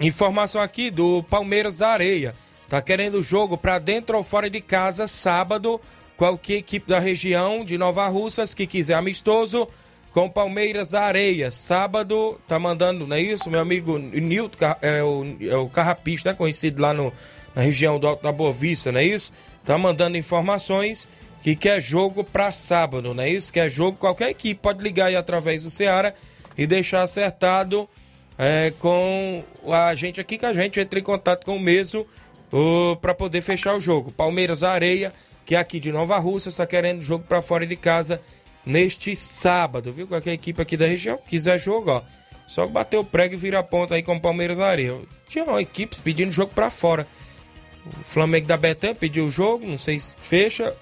Informação aqui do Palmeiras da Areia. Tá querendo jogo para dentro ou fora de casa sábado. Qualquer equipe da região de Nova Russas que quiser amistoso com o Palmeiras da Areia. Sábado tá mandando, não é isso? Meu amigo Nilton, é o, é o Carrapicho, né? Conhecido lá no, na região do Alto da Boa Vista, não é isso? Tá mandando informações que quer jogo para sábado, não é isso? Quer jogo, qualquer equipe pode ligar aí através do Ceará e deixar acertado é, com a gente aqui, que a gente entra em contato com o mesmo para poder fechar o jogo. Palmeiras Areia, que é aqui de Nova Rússia, está querendo jogo para fora de casa neste sábado, viu? Qualquer equipe aqui da região quiser jogo, ó. Só bater o prego e virar a ponta aí com o Palmeiras Areia. Tinha uma equipes pedindo jogo para fora. O Flamengo da Betânia pediu o jogo, não sei se fecha.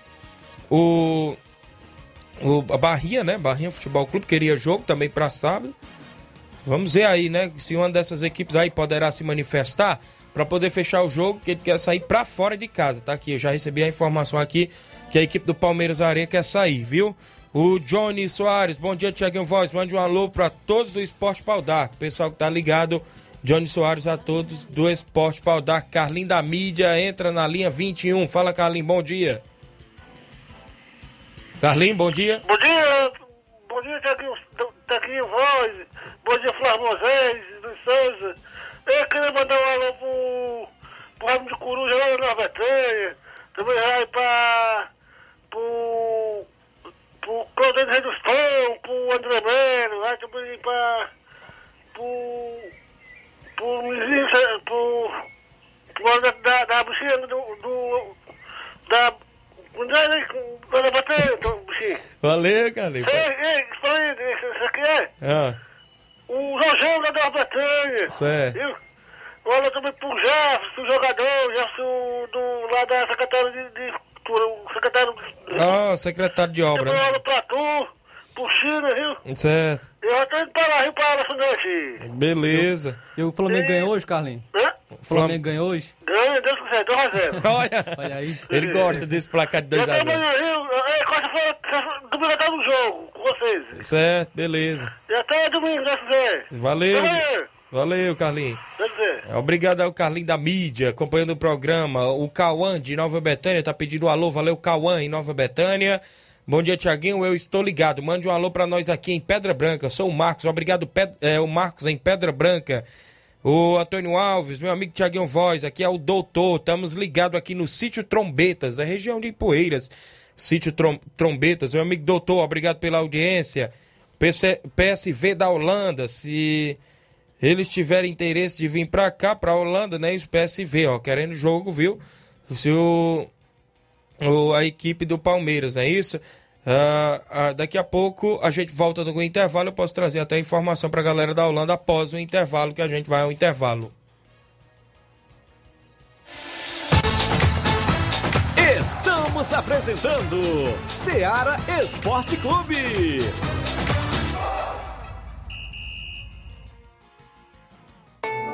O, o a Barrinha, né? Barrinha Futebol Clube queria jogo também para sábado. Vamos ver aí, né? Se uma dessas equipes aí poderá se manifestar para poder fechar o jogo, que ele quer sair para fora de casa, tá aqui. Eu já recebi a informação aqui que a equipe do Palmeiras Areia quer sair, viu? O Johnny Soares, bom dia, Tiaguinho Voz. Mande um alô para todos do Esporte Pau d'Arco. Pessoal que tá ligado, Johnny Soares a todos do Esporte Pau d'Arco. Carlinho da mídia, entra na linha 21. Fala, Carlinho, bom dia. Carlinho, bom dia. Bom dia, bom dia, Tiaguinho Voz, bom dia, Flávio Moisés, Luiz Souza. Eu queria mandar um alô pro, pro Ramo de Coruja lá na Betânia, também vai pra, pro, pro Claudete Redustão, pro André Melo, vai também pra, pro, pro Mizinho, pro, pro da, da, da buchinha do, do, da, né, da Betânia, então, buchinha. Valeu, Carlinho. Ei, ei, espera aí, isso aqui é Ah, o lá da Bretanha. Certo. Viu? Olha também pro Jefferson, o jogador, Jefferson do, lá da Secretaria de, de Cultura, o secretário ah, secretário de obra. Também né? olha pra tu, Chile, viu? Certo. Eu já tô indo pra lá, Rio para a energia. Beleza. E o Flamengo ganhou hoje, Carlinhos? Hã? O Flamengo ganhou hoje? Ganha, Deus quiser, 2 a 0. Olha, Olha aí. ele gosta desse placar de Eu 2 a tô 0 amanhã, Rio. É, quarta-feira, domingo eu tô no jogo com vocês. Certo, beleza. E até domingo, Deus quiser. Valeu. Até amanhã. Valeu, Carlinhos. Obrigado ao Carlinhos da mídia, acompanhando o programa. O Cauã de Nova Betânia tá pedindo um alô. Valeu, Cauã, em Nova Betânia. Bom dia, Tiaguinho. Eu estou ligado. Mande um alô pra nós aqui em Pedra Branca. Sou o Marcos. Obrigado, é, o Marcos em Pedra Branca. O Antônio Alves, meu amigo Tiaguinho Voz. Aqui é o Doutor. Estamos ligados aqui no sítio Trombetas, a região de Ipueiras. Sítio Trom- Trombetas. Meu amigo Doutor, obrigado pela audiência. PC PSV da Holanda, se eles tiverem interesse de vir pra cá, pra Holanda, né? Os PSV, ó, querendo jogo, viu? Se o- a equipe do Palmeiras, não é isso? Ah, ah, daqui a pouco a gente volta com o intervalo. Eu posso trazer até informação pra galera da Holanda após o intervalo, que a gente vai ao intervalo. Estamos apresentando Seara Esporte Clube.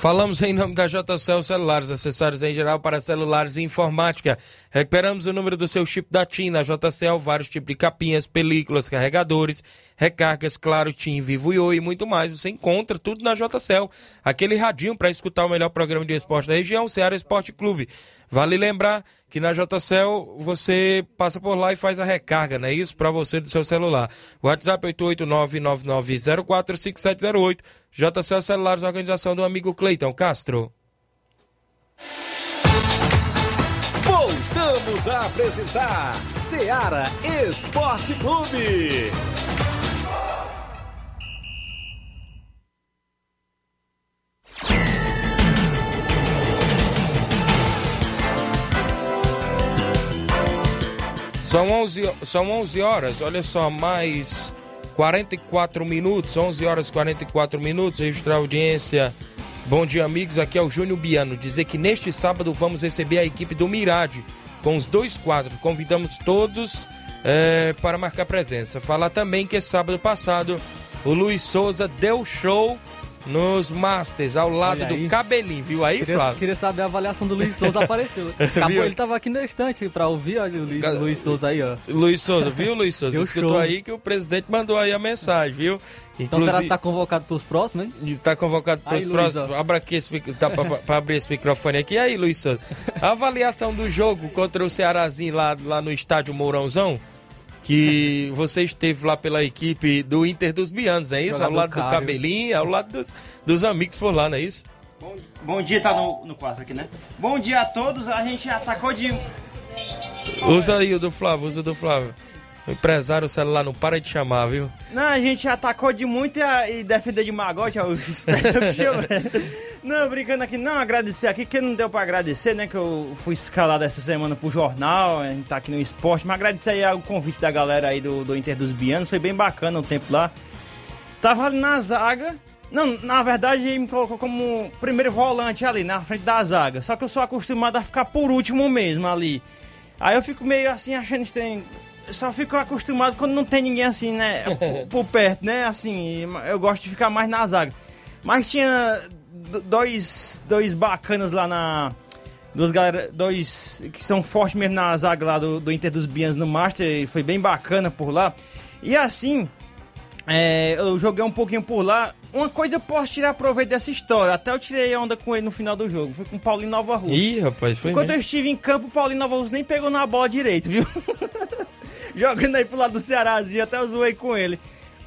Falamos em nome da JCL Celulares, acessórios em geral para celulares e informática. Recuperamos o número do seu chip da TIM na JCL, vários tipos de capinhas, películas, carregadores, recargas, claro, TIM, Vivo Oi e muito mais. Você encontra tudo na JCL. Aquele radinho para escutar o melhor programa de esporte da região, Ceará Esporte Clube. Vale lembrar que na JCL você passa por lá e faz a recarga, não é isso? Para você do seu celular. WhatsApp 889-9904-5708. JCL Celulares, organização do amigo Cleiton Castro. Voltamos a apresentar Seara Esporte Clube. São 11, são 11 horas, olha só, mais 44 minutos, 11 horas e 44 minutos, registrar a audiência. Bom dia, amigos, aqui é o Júnior Biano. Dizer que neste sábado vamos receber a equipe do Mirade com os dois quadros. Convidamos todos eh, para marcar presença. Falar também que sábado passado o Luiz Souza deu show nos Masters, ao lado do cabelinho, viu aí, Queria, Flávio? queria saber a avaliação do Luiz Souza apareceu. Acabou, ele tava aqui na estante pra ouvir, olha o Luiz, Luiz Souza aí, ó. Luiz Souza, viu, Luiz Souza? Deu Escutou show. aí que o presidente mandou aí a mensagem, viu? Então será que tá convocado pros próximos, hein? Está convocado para Aí, Luiz, próximos. Abra aqui esse, tá, para abrir esse microfone aqui. E aí, Luiz Souza? A avaliação do jogo contra o Cearazinho lá, lá no estádio Mourãozão, que você esteve lá pela equipe do Inter dos Bianos, é isso? ao lado do. Cabelinho, ao lado dos, dos amigos por lá, não é isso? Bom dia, tá no, no quarto aqui, né? Bom dia a todos, a gente atacou de. Usa aí o do Flávio, usa o do Flávio. O empresário, o celular não para de chamar, viu? Não, a gente atacou de muito e, e defendeu de magote, expressão que chama. Não, brincando aqui, não, agradecer aqui, que não deu pra agradecer, né? Que eu fui escalado essa semana pro jornal, a gente tá aqui no esporte, mas agradecer aí o convite da galera aí do, do Inter dos Bianos, foi bem bacana o tempo lá. Tava ali na zaga. Não, na verdade ele me colocou como primeiro volante ali, na frente da zaga. Só que eu sou acostumado a ficar por último mesmo ali. Aí eu fico meio assim, achando estranho. Eu só fico acostumado quando não tem ninguém assim, né? por, por perto, né? Assim, eu gosto de ficar mais na zaga. Mas tinha do- dois, dois bacanas lá na. Duas galera, dois que são fortes mesmo na zaga lá do, do Inter dos Bianos no Master. e Foi bem bacana por lá. E assim, É, eu joguei um pouquinho por lá. Uma coisa eu posso tirar proveito dessa história. Até eu tirei onda com ele no final do jogo. Foi com o Paulinho Nova Rússia. Ih, rapaz, foi Enquanto mesmo. eu estive em campo, o Paulinho Nova Rússia nem pegou na bola direito, viu? Jogando aí pro lado do Cearazinho, até eu zoei com ele.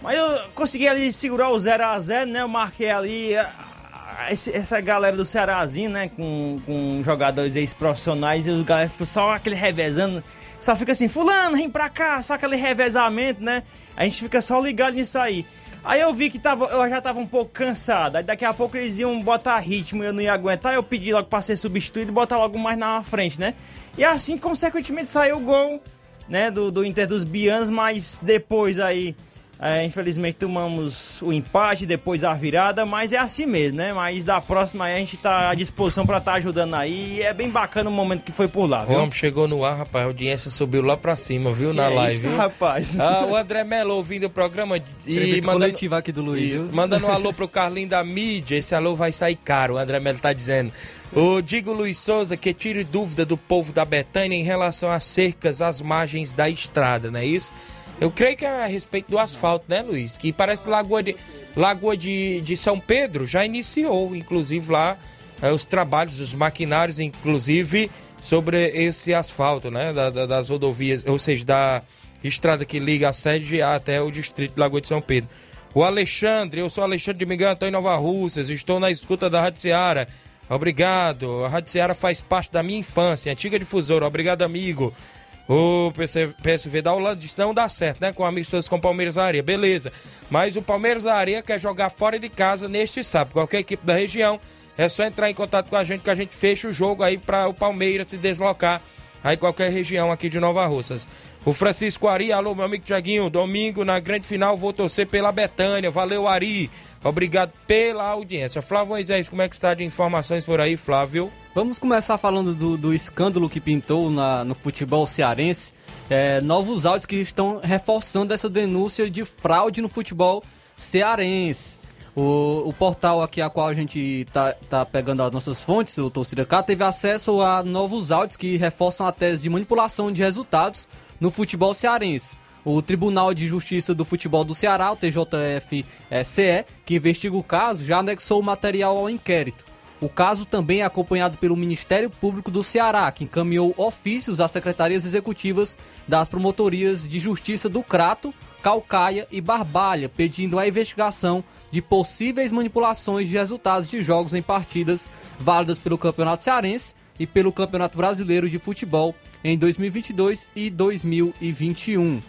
Mas eu consegui ali segurar o 0x0, né? Eu marquei ali ah, esse- essa galera do Cearazinho, né? Com, com jogadores ex-profissionais e os galera ficam só aquele revezando. Só fica assim, fulano, vem pra cá, só aquele revezamento, né? A gente fica só ligado nisso aí. Aí eu vi que tava, eu já tava um pouco cansado. Aí daqui a pouco eles iam botar ritmo, eu não ia aguentar. Eu pedi logo pra ser substituído e botar logo mais na frente, né? E assim, consequentemente, saiu o gol, né? Do, do Inter dos Bianos, mas depois aí, é, infelizmente, tomamos o empate, depois a virada. Mas é assim mesmo, né? Mas da próxima aí a gente tá à disposição pra estar ajudando aí. E é bem bacana o momento que foi por lá, viu? homem chegou no ar, rapaz. A audiência subiu lá pra cima, viu? Na Que é live. isso, viu? rapaz? Ah, o André Melo ouvindo o programa e Entrevista mandando, coletiva aqui do Luiz, Isso, mandando um alô pro Carlinho da mídia. Esse alô vai sair caro, o André Melo tá dizendo. O Digo Luiz Souza que tire dúvida do povo da Betânia em relação às cercas às margens da estrada, não é isso? Eu creio que é a respeito do asfalto, né, Luiz? Que parece Lagoa de, Lagoa de, de São Pedro já iniciou, inclusive, lá eh, os trabalhos, os maquinários, inclusive, sobre esse asfalto, né? da- da- das rodovias, ou seja, da estrada que liga a sede até o distrito de Lagoa de São Pedro. O Alexandre, eu sou Alexandre de Miguel Antônio Nova Russas, estou na escuta da Rádio Seara. Obrigado. A Rádio Seara faz parte da minha infância, antiga difusora. Obrigado, amigo. O PC PSV da Holanda disse não dá certo, né? Com amistosos com o Palmeiras da Areia. Beleza. Mas o Palmeiras da Areia quer jogar fora de casa neste sábado. Qualquer equipe da região é só entrar em contato com a gente que a gente fecha o jogo aí para o Palmeiras se deslocar aí qualquer região aqui de Nova Russas. O Francisco Ari, alô, meu amigo Tiaguinho, domingo na grande final vou torcer pela Betânia. Valeu, Ari. Obrigado pela audiência. Flávio Moisés, como é que está de informações por aí, Flávio? Vamos começar falando do, do escândalo que pintou na- no futebol cearense. É, novos áudios que estão reforçando essa denúncia de fraude no futebol cearense. O, o portal aqui a qual a gente tá, tá pegando as nossas fontes, o Torcida K, teve acesso a novos áudios que reforçam a tese de manipulação de resultados no futebol cearense. O Tribunal de Justiça do Futebol do Ceará, o TJF-CE, que investiga o caso, já anexou o material ao inquérito. O caso também é acompanhado pelo Ministério Público do Ceará, que encaminhou ofícios às secretarias executivas das promotorias de justiça do Crato, Calcaia e Barbalha, pedindo a investigação de possíveis manipulações de resultados de jogos em partidas válidas pelo Campeonato Cearense e pelo Campeonato Brasileiro de Futebol em 2022 e 2021.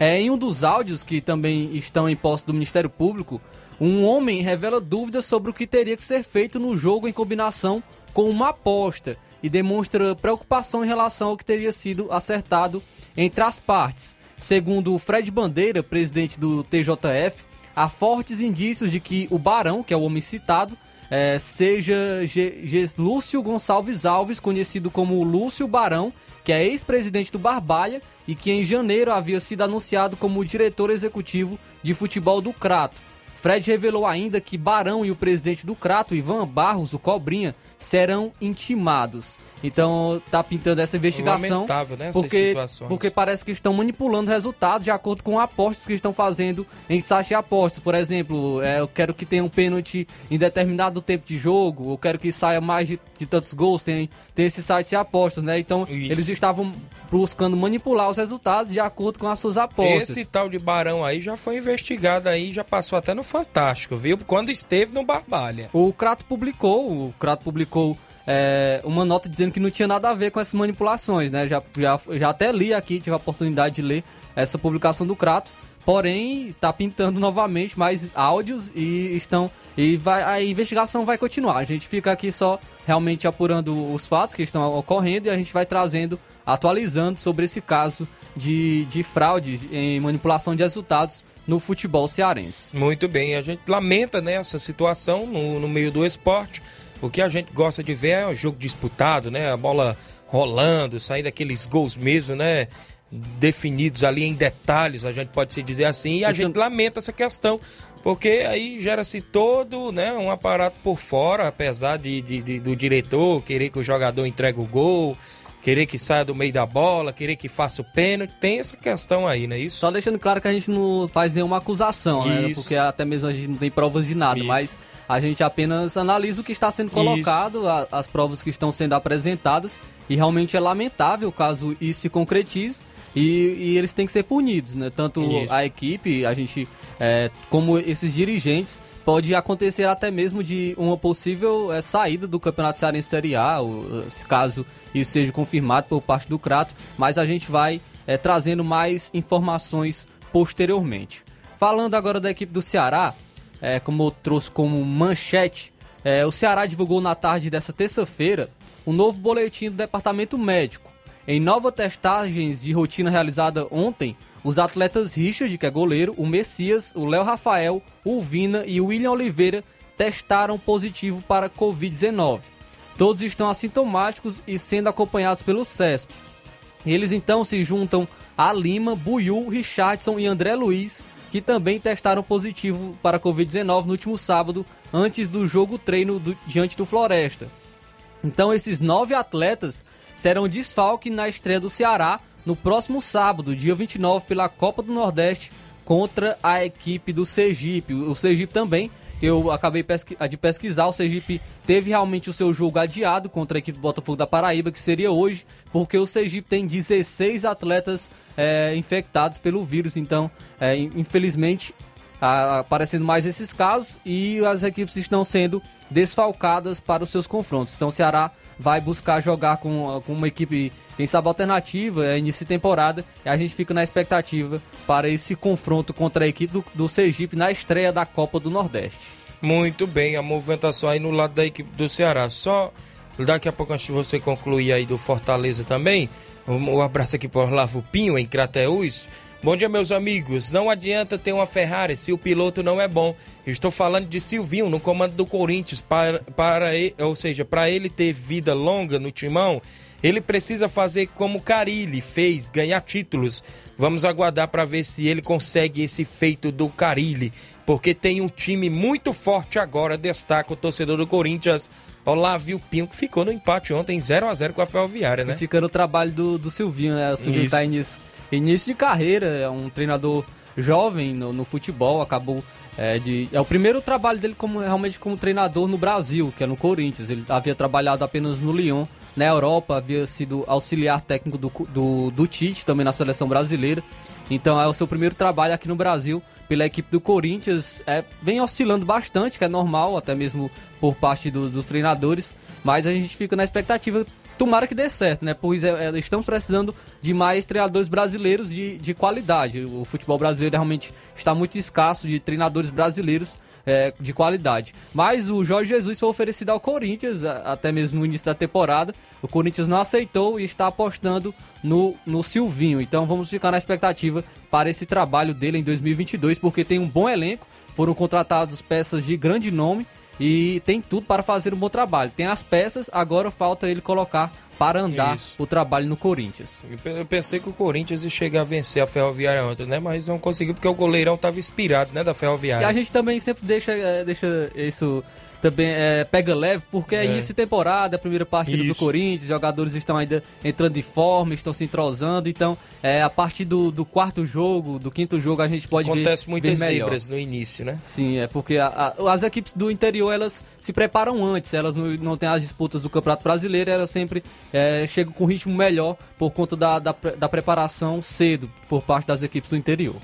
É, em um dos áudios que também estão em posse do Ministério Público, um homem revela dúvidas sobre o que teria que ser feito no jogo em combinação com uma aposta e demonstra preocupação em relação ao que teria sido acertado entre as partes. Segundo Fred Bandeira, presidente do TJF, há fortes indícios de que o Barão, que é o homem citado, é, seja Ge- Lúcio Gonçalves Alves, conhecido como Lúcio Barão, que é ex-presidente do Barbalha e que em janeiro havia sido anunciado como diretor executivo de futebol do Crato. Fred revelou ainda que Barão e o presidente do Crato, Ivan Barros, o Cobrinha, serão intimados. Então tá pintando essa investigação. Lamentável, né, essas Porque, situações. porque parece que estão manipulando resultados de acordo com apostas que estão fazendo em sites de apostas. Por exemplo, é, eu quero que tenha um pênalti em determinado tempo de jogo, eu quero que saia mais de, de tantos gols, tem, tem esses sites de apostas, né? Então eles estavam buscando manipular os resultados de acordo com as suas apostas. Esse tal de Barão aí já foi investigado aí, já passou até no Fantástico, viu? Quando esteve no Barbalha. O Crato publicou, o Crato publicou é, uma nota dizendo que não tinha nada a ver com essas manipulações, né? Já, já, já até li aqui, tive a oportunidade de ler essa publicação do Crato. Porém, tá pintando novamente mais áudios e estão. E vai, a investigação vai continuar. A gente fica aqui só realmente apurando os fatos que estão ocorrendo e a gente vai trazendo, atualizando sobre esse caso de, de fraude em manipulação de resultados no futebol cearense. Muito bem, a gente lamenta né, essa situação no, no meio do esporte. O que a gente gosta de ver é um jogo disputado, né? A bola rolando, saindo aqueles gols mesmo, né? Definidos ali em detalhes, a gente pode se dizer assim. E a gente lamenta essa questão, porque aí gera-se todo né, um aparato por fora, apesar de, de- de- do diretor querer que o jogador entregue o gol. Querer que saia do meio da bola, querer que faça o pênalti, tem essa questão aí, não é isso? Só deixando claro que a gente não faz nenhuma acusação, né? Porque até mesmo a gente não tem provas de nada, Isso. mas a gente apenas analisa o que está sendo colocado, a- as provas que estão sendo apresentadas, e realmente é lamentável caso isso se concretize. E, e eles têm que ser punidos, né? Tanto Isso. a equipe, a gente, é, como esses dirigentes, pode acontecer até mesmo de uma possível é, saída do Campeonato Cearense Série A, se caso isso seja confirmado por parte do Crato, mas a gente vai é, trazendo mais informações posteriormente. Falando agora da equipe do Ceará, é, como eu trouxe como manchete, é, o Ceará divulgou na tarde dessa terça-feira um novo boletim do Departamento Médico. Em nova testagens de rotina realizada ontem, os atletas Richard, que é goleiro, o Messias, o Léo Rafael, o Vina e o William Oliveira testaram positivo para Covid-19. Todos estão assintomáticos e sendo acompanhados pelo CESP. Eles então se juntam a Lima, Buiu, Richardson e André Luiz, que também testaram positivo para Covid-19 no último sábado, antes do jogo treino do- diante do Floresta. Então esses nove atletas serão desfalque na estreia do Ceará no próximo sábado, dia 29, pela Copa do Nordeste contra a equipe do Sergipe. O Sergipe também, eu acabei de pesquisar, o Sergipe teve realmente o seu jogo adiado contra a equipe do Botafogo da Paraíba, que seria hoje, porque o Sergipe tem 16 atletas é, infectados pelo vírus. Então, é, in- infelizmente, aparecendo mais esses casos e as equipes estão sendo desfalcadas para os seus confrontos. Então o Ceará vai buscar jogar com, com uma equipe, quem sabe, alternativa, é início de temporada, e a gente fica na expectativa para esse confronto contra a equipe do, do Sergipe na estreia da Copa do Nordeste. Muito bem, a movimentação aí no lado da equipe do Ceará. Só daqui a pouco, antes de você concluir aí do Fortaleza também, um, abraço aqui para Orlavo Pinho, em Crateús. Bom dia, meus amigos. Não adianta ter uma Ferrari se o piloto não é bom. Eu estou falando de Silvinho no comando do Corinthians. Para, para ele, ou seja, para ele ter vida longa no timão, ele precisa fazer como Carilli fez, ganhar títulos. Vamos aguardar para ver se ele consegue esse feito do Carilli, porque tem um time muito forte agora, destaca o torcedor do Corinthians, Olávio Pinho, que ficou no empate ontem 0 a 0 com a Ferroviária, né? Criticando o trabalho do, do Silvinho, né? O Silvinho Isso. está início, início de carreira, é um treinador jovem no, no futebol, acabou é, de. É o primeiro trabalho dele como realmente como treinador no Brasil, que é no Corinthians. Ele havia trabalhado apenas no Lyon. Na Europa havia sido auxiliar técnico do, do, do Tite, também na seleção brasileira. Então é o seu primeiro trabalho aqui no Brasil pela equipe do Corinthians. É, vem oscilando bastante, que é normal, até mesmo por parte do- dos treinadores. Mas a gente fica na expectativa Tomara que dê certo, né? Pois é, é, estamos precisando de mais treinadores brasileiros de, de qualidade. O futebol brasileiro realmente está muito escasso de treinadores brasileiros é, de qualidade. Mas o Jorge Jesus foi oferecido ao Corinthians, até mesmo no início da temporada. O Corinthians não aceitou e está apostando no, no Silvinho. Então vamos ficar na expectativa para esse trabalho dele em 2022, porque tem um bom elenco. Foram contratados peças de grande nome e tem tudo para fazer um bom trabalho. Tem as peças, agora falta ele colocar para andar Isso. o trabalho no Corinthians. Eu pe- Eu pensei que o Corinthians ia chegar a vencer a Ferroviária ontem, né? Mas não conseguiu porque o goleirão tava inspirado, né? Da E Ferroviária. a gente também sempre deixa, eh, deixa isso também é, pega leve, porque é, É. início de temporada, é a primeira partida do Isso. Corinthians, os jogadores estão ainda entrando de forma, estão se entrosando, então é, a partir do, do quarto jogo, do quinto jogo, a gente pode ver- Acontece ver, muitas melhor. zebras no início, né? Sim, é porque a- a- as equipes do interior elas se preparam antes, elas não, não têm as disputas do Campeonato Brasileiro, elas sempre é, chegam com ritmo melhor por conta da, da, da preparação cedo por parte das equipes do interior.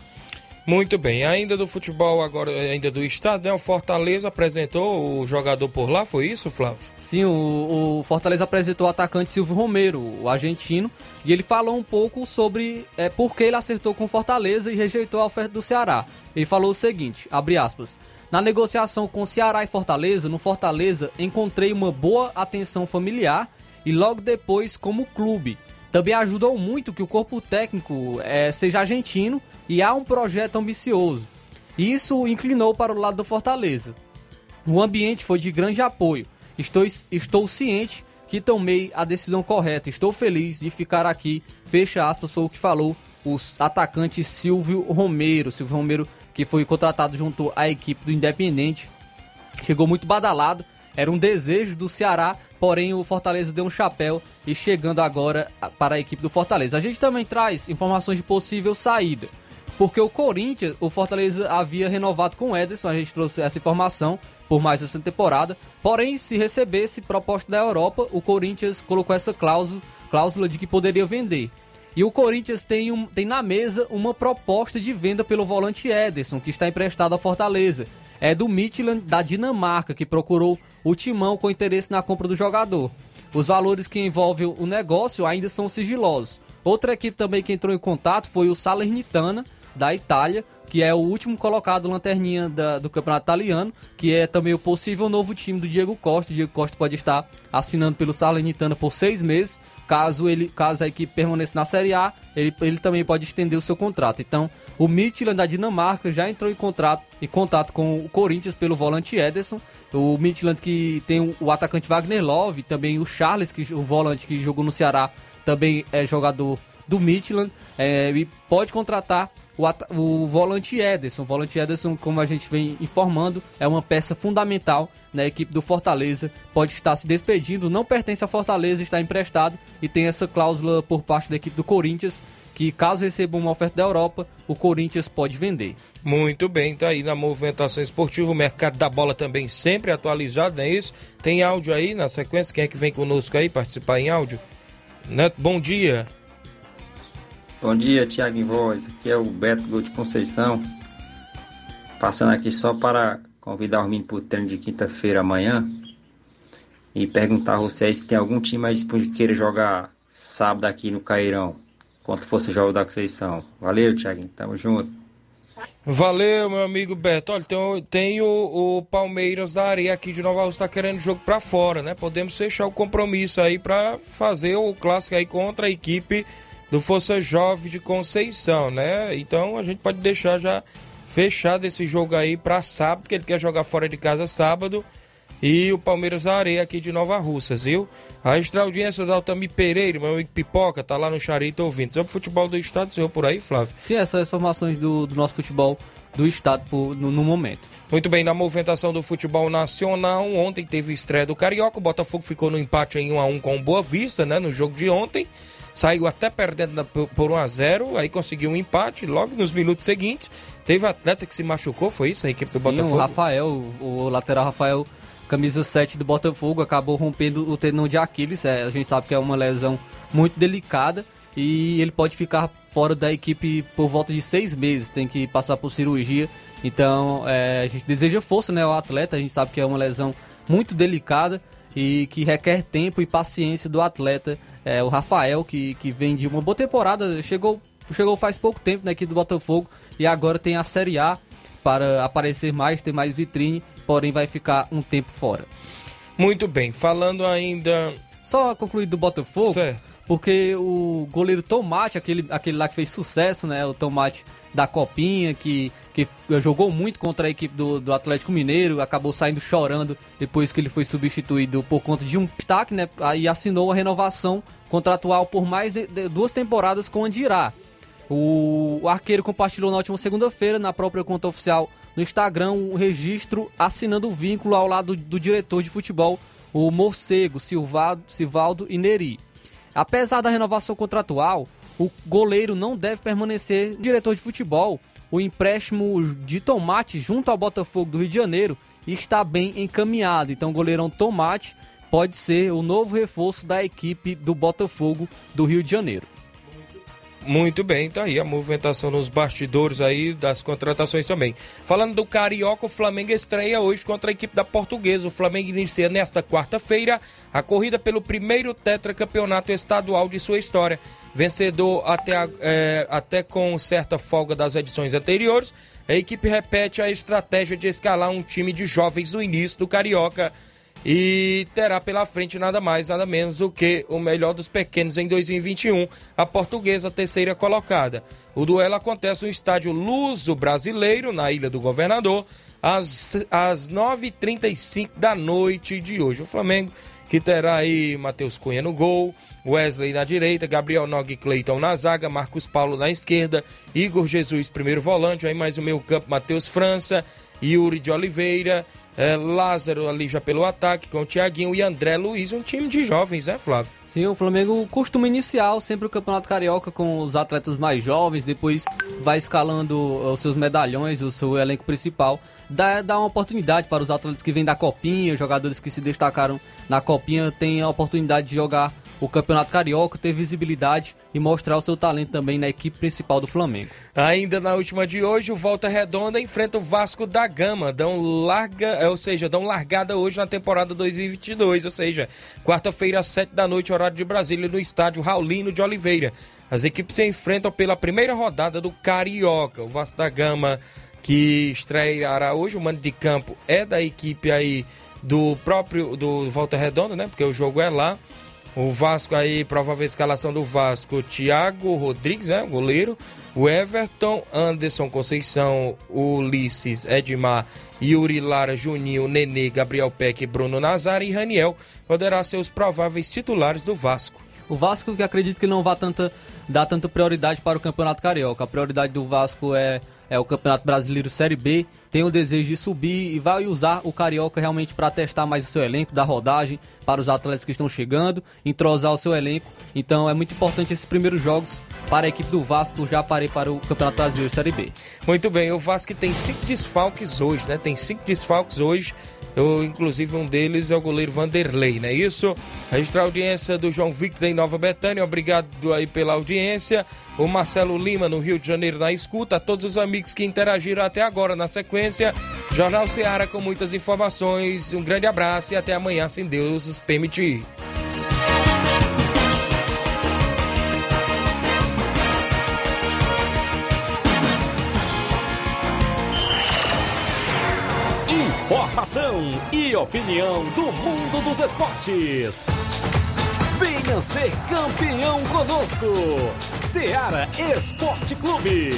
Muito bem, ainda do futebol, agora ainda do estado, né? O Fortaleza apresentou o jogador por lá, foi isso, Flávio? Sim, o, o Fortaleza apresentou o atacante Silvio Romero, o argentino, e ele falou um pouco sobre é, por que ele acertou com o Fortaleza e rejeitou a oferta do Ceará. Ele falou o seguinte, abre aspas, na negociação com Ceará e Fortaleza, no Fortaleza encontrei uma boa atenção familiar e logo depois como clube. Também ajudou muito que o corpo técnico é, seja argentino e há um projeto ambicioso. Isso inclinou para o lado do Fortaleza. O ambiente foi de grande apoio. Estou, estou ciente que tomei a decisão correta. Estou feliz de ficar aqui. Fecha aspas, foi o que falou o atacante Silvio Romero. Silvio Romero que foi contratado junto à equipe do Independente. Chegou muito badalado Era um desejo do Ceará, porém o Fortaleza deu um chapéu e chegando agora para a equipe do Fortaleza. A gente também traz informações de possível saída. Porque o Corinthians, o Fortaleza havia renovado com o Ederson, a gente trouxe essa informação por mais essa temporada. Porém, se recebesse proposta da Europa, o Corinthians colocou essa cláusula, cláusula de que poderia vender. E o Corinthians tem, um, tem na mesa uma proposta de venda pelo volante Ederson, que está emprestado à Fortaleza. É do Midtjylland da Dinamarca, que procurou o timão com interesse na compra do jogador. Os valores que envolvem o negócio ainda são sigilosos. Outra equipe também que entrou em contato foi o Salernitana, da Itália, que é o último colocado lanterninha da, do campeonato italiano, que é também o possível novo time do Diego Costa. O Diego Costa pode estar assinando pelo Salernitana por seis meses. Caso, ele, caso a equipe permaneça na Série A, ele, ele também pode estender o seu contrato. Então, o Midtjylland da Dinamarca já entrou em, contrato, em contato com o Corinthians pelo volante Ederson. O Midtjylland que tem o, atacante Wagner Love, também o Charles, que, o volante que jogou no Ceará, também é jogador do Midtjylland. É, e pode contratar o, o volante Ederson. O volante Ederson, como a gente vem informando, é uma peça fundamental na equipe do Fortaleza. Pode estar se despedindo, não pertence ao Fortaleza, está emprestado e tem essa cláusula por parte da equipe do Corinthians que caso receba uma oferta da Europa, o Corinthians pode vender. Muito bem, tá aí na movimentação esportiva, o mercado da bola também sempre atualizado, não é isso? Tem áudio aí na sequência, quem é que vem conosco aí participar em áudio? Neto, bom dia. Bom dia, Tiago em Voz. Aqui é o Beto Gol de Conceição. Passando aqui só para convidar o menino para o treino de quinta-feira amanhã. E perguntar a você se tem algum time disponível que queira jogar sábado aqui no Cairão. Quanto fosse o jogo da Conceição. Valeu, Tiaguinho. Tamo junto. Valeu, meu amigo Beto. Olha, tem, tem o, o, Palmeiras da Areia aqui de Nova Rússia, tá querendo jogo para fora, né? Podemos fechar o compromisso aí para fazer o clássico aí contra a equipe do Força Jovem de Conceição, né? Então a gente pode deixar já fechado esse jogo aí para sábado, que ele quer jogar fora de casa sábado. E o Palmeiras da Areia aqui de Nova Russas, viu? A extra audiência da Altami Pereira, meu amigo Pipoca, tá lá no Charito ouvindo. Sobre o futebol do estado, senhor por aí, Flávio? Sim, essas informações do, do nosso futebol do estado por, no, no, momento. Muito bem, na movimentação do futebol nacional, ontem teve estreia do Carioca, o Botafogo ficou no empate em 1 a 1 com Boa Vista, né, no jogo de ontem saiu até perdendo por 1 a 0 aí conseguiu um empate. Logo nos minutos seguintes, teve atleta que se machucou, foi isso? A equipe do Sim, Botafogo? O Rafael, o lateral Rafael, camisa 7 do Botafogo, acabou rompendo o tendão de Aquiles. É, a gente sabe que é uma lesão muito delicada e ele pode ficar fora da equipe por volta de seis meses, tem que passar por cirurgia. Então é, a gente deseja força né, ao atleta, a gente sabe que é uma lesão muito delicada e que requer tempo e paciência do atleta é, o Rafael, que, que vem de uma boa temporada, chegou, chegou faz pouco tempo na equipe do Botafogo e agora tem a Série A para aparecer mais, ter mais vitrine, porém vai ficar um tempo fora. Muito bem, falando ainda. Só concluir do Botafogo. Certo. Porque o goleiro Tomate, aquele, aquele lá que fez sucesso, né? O Tomate da Copinha, que, que jogou muito contra a equipe do, do Atlético Mineiro, acabou saindo chorando depois que ele foi substituído por conta de um destaque, né? Aí assinou a renovação contratual por mais de, de duas temporadas com o Andirá. O, o arqueiro compartilhou na última segunda-feira, na própria conta oficial no Instagram, um registro assinando o vínculo ao lado do, diretor de futebol, o Morcego, Silvado, Silvaldo e Neri. Apesar da renovação contratual, o goleiro não deve permanecer diretor de futebol. O empréstimo de Tomate junto ao Botafogo do Rio de Janeiro está bem encaminhado. Então, o goleirão Tomate pode ser o novo reforço da equipe do Botafogo do Rio de Janeiro. Muito bem, tá aí a movimentação nos bastidores aí das contratações também. Falando do Carioca, o Flamengo estreia hoje contra a equipe da Portuguesa. O Flamengo inicia nesta quarta-feira a corrida pelo primeiro tetracampeonato estadual de sua história. Vencedor até, é, até com certa folga das edições anteriores, a equipe repete a estratégia de escalar um time de jovens no início do Carioca e terá pela frente nada mais, nada menos do que o melhor dos pequenos em 2021, a portuguesa terceira colocada. O duelo acontece no estádio Luso Brasileiro, na Ilha do Governador, às, às 9h35 da noite de hoje. O Flamengo que terá aí Matheus Cunha no gol, Wesley na direita, Gabriel Nog Cleiton na zaga, Marcos Paulo na esquerda, Igor Jesus primeiro volante, aí mais o meio campo Matheus França, Yuri de Oliveira, é, Lázaro ali já pelo ataque com o Thiaguinho e André Luiz, um time de jovens, né, Flávio? Sim, o Flamengo costuma iniciar sempre o Campeonato Carioca com os atletas mais jovens, depois vai escalando os seus medalhões, o seu elenco principal. Dá, dá uma oportunidade para os atletas que vêm da Copinha, jogadores que se destacaram na Copinha, têm a oportunidade de jogar o Campeonato Carioca, ter visibilidade e mostrar o seu talento também na equipe principal do Flamengo. Ainda na última de hoje, o Volta Redonda enfrenta o Vasco da Gama. Dão larga, é, ou seja, dão largada hoje na temporada 2022, ou seja, quarta-feira às 7 da noite, horário de Brasília, no estádio Raulino de Oliveira. As equipes se enfrentam pela primeira rodada do Carioca. O Vasco da Gama que estreará hoje, o mando de campo é da equipe aí do próprio do Volta Redonda, né? Porque o jogo é lá. O Vasco aí, provável escalação do Vasco, Thiago Rodrigues, né, goleiro, o Everton, Anderson Conceição, Ulisses, Edmar, Yuri Lara, Juninho, Nenê, Gabriel Peck, Bruno Nazar e Raniel poderá ser os prováveis titulares do Vasco. O Vasco que acredito que não vai tanta, dar tanta prioridade para o Campeonato Carioca. A prioridade do Vasco é, é o Campeonato Brasileiro Série B tem o desejo de subir e vai usar o Carioca realmente para testar mais o seu elenco, dar rodagem para os atletas que estão chegando, entrosar o seu elenco. Então é muito importante esses primeiros jogos para a equipe do Vasco, já parei para o Campeonato Brasileiro Série B. Muito bem, o Vasco tem cinco desfalques hoje, né? Tem cinco desfalques hoje. Eu, inclusive, um deles é o goleiro Vanderlei, não é isso? Registrar a audiência do João Victor em Nova Betânia. Obrigado aí pela audiência. O Marcelo Lima, no Rio de Janeiro, na escuta. A todos os amigos que interagiram até agora na sequência. Jornal Seara com muitas informações. Um grande abraço e até amanhã, se Deus permitir. Informação e opinião do mundo dos esportes. Venha ser campeão conosco. Seara Esporte Clube.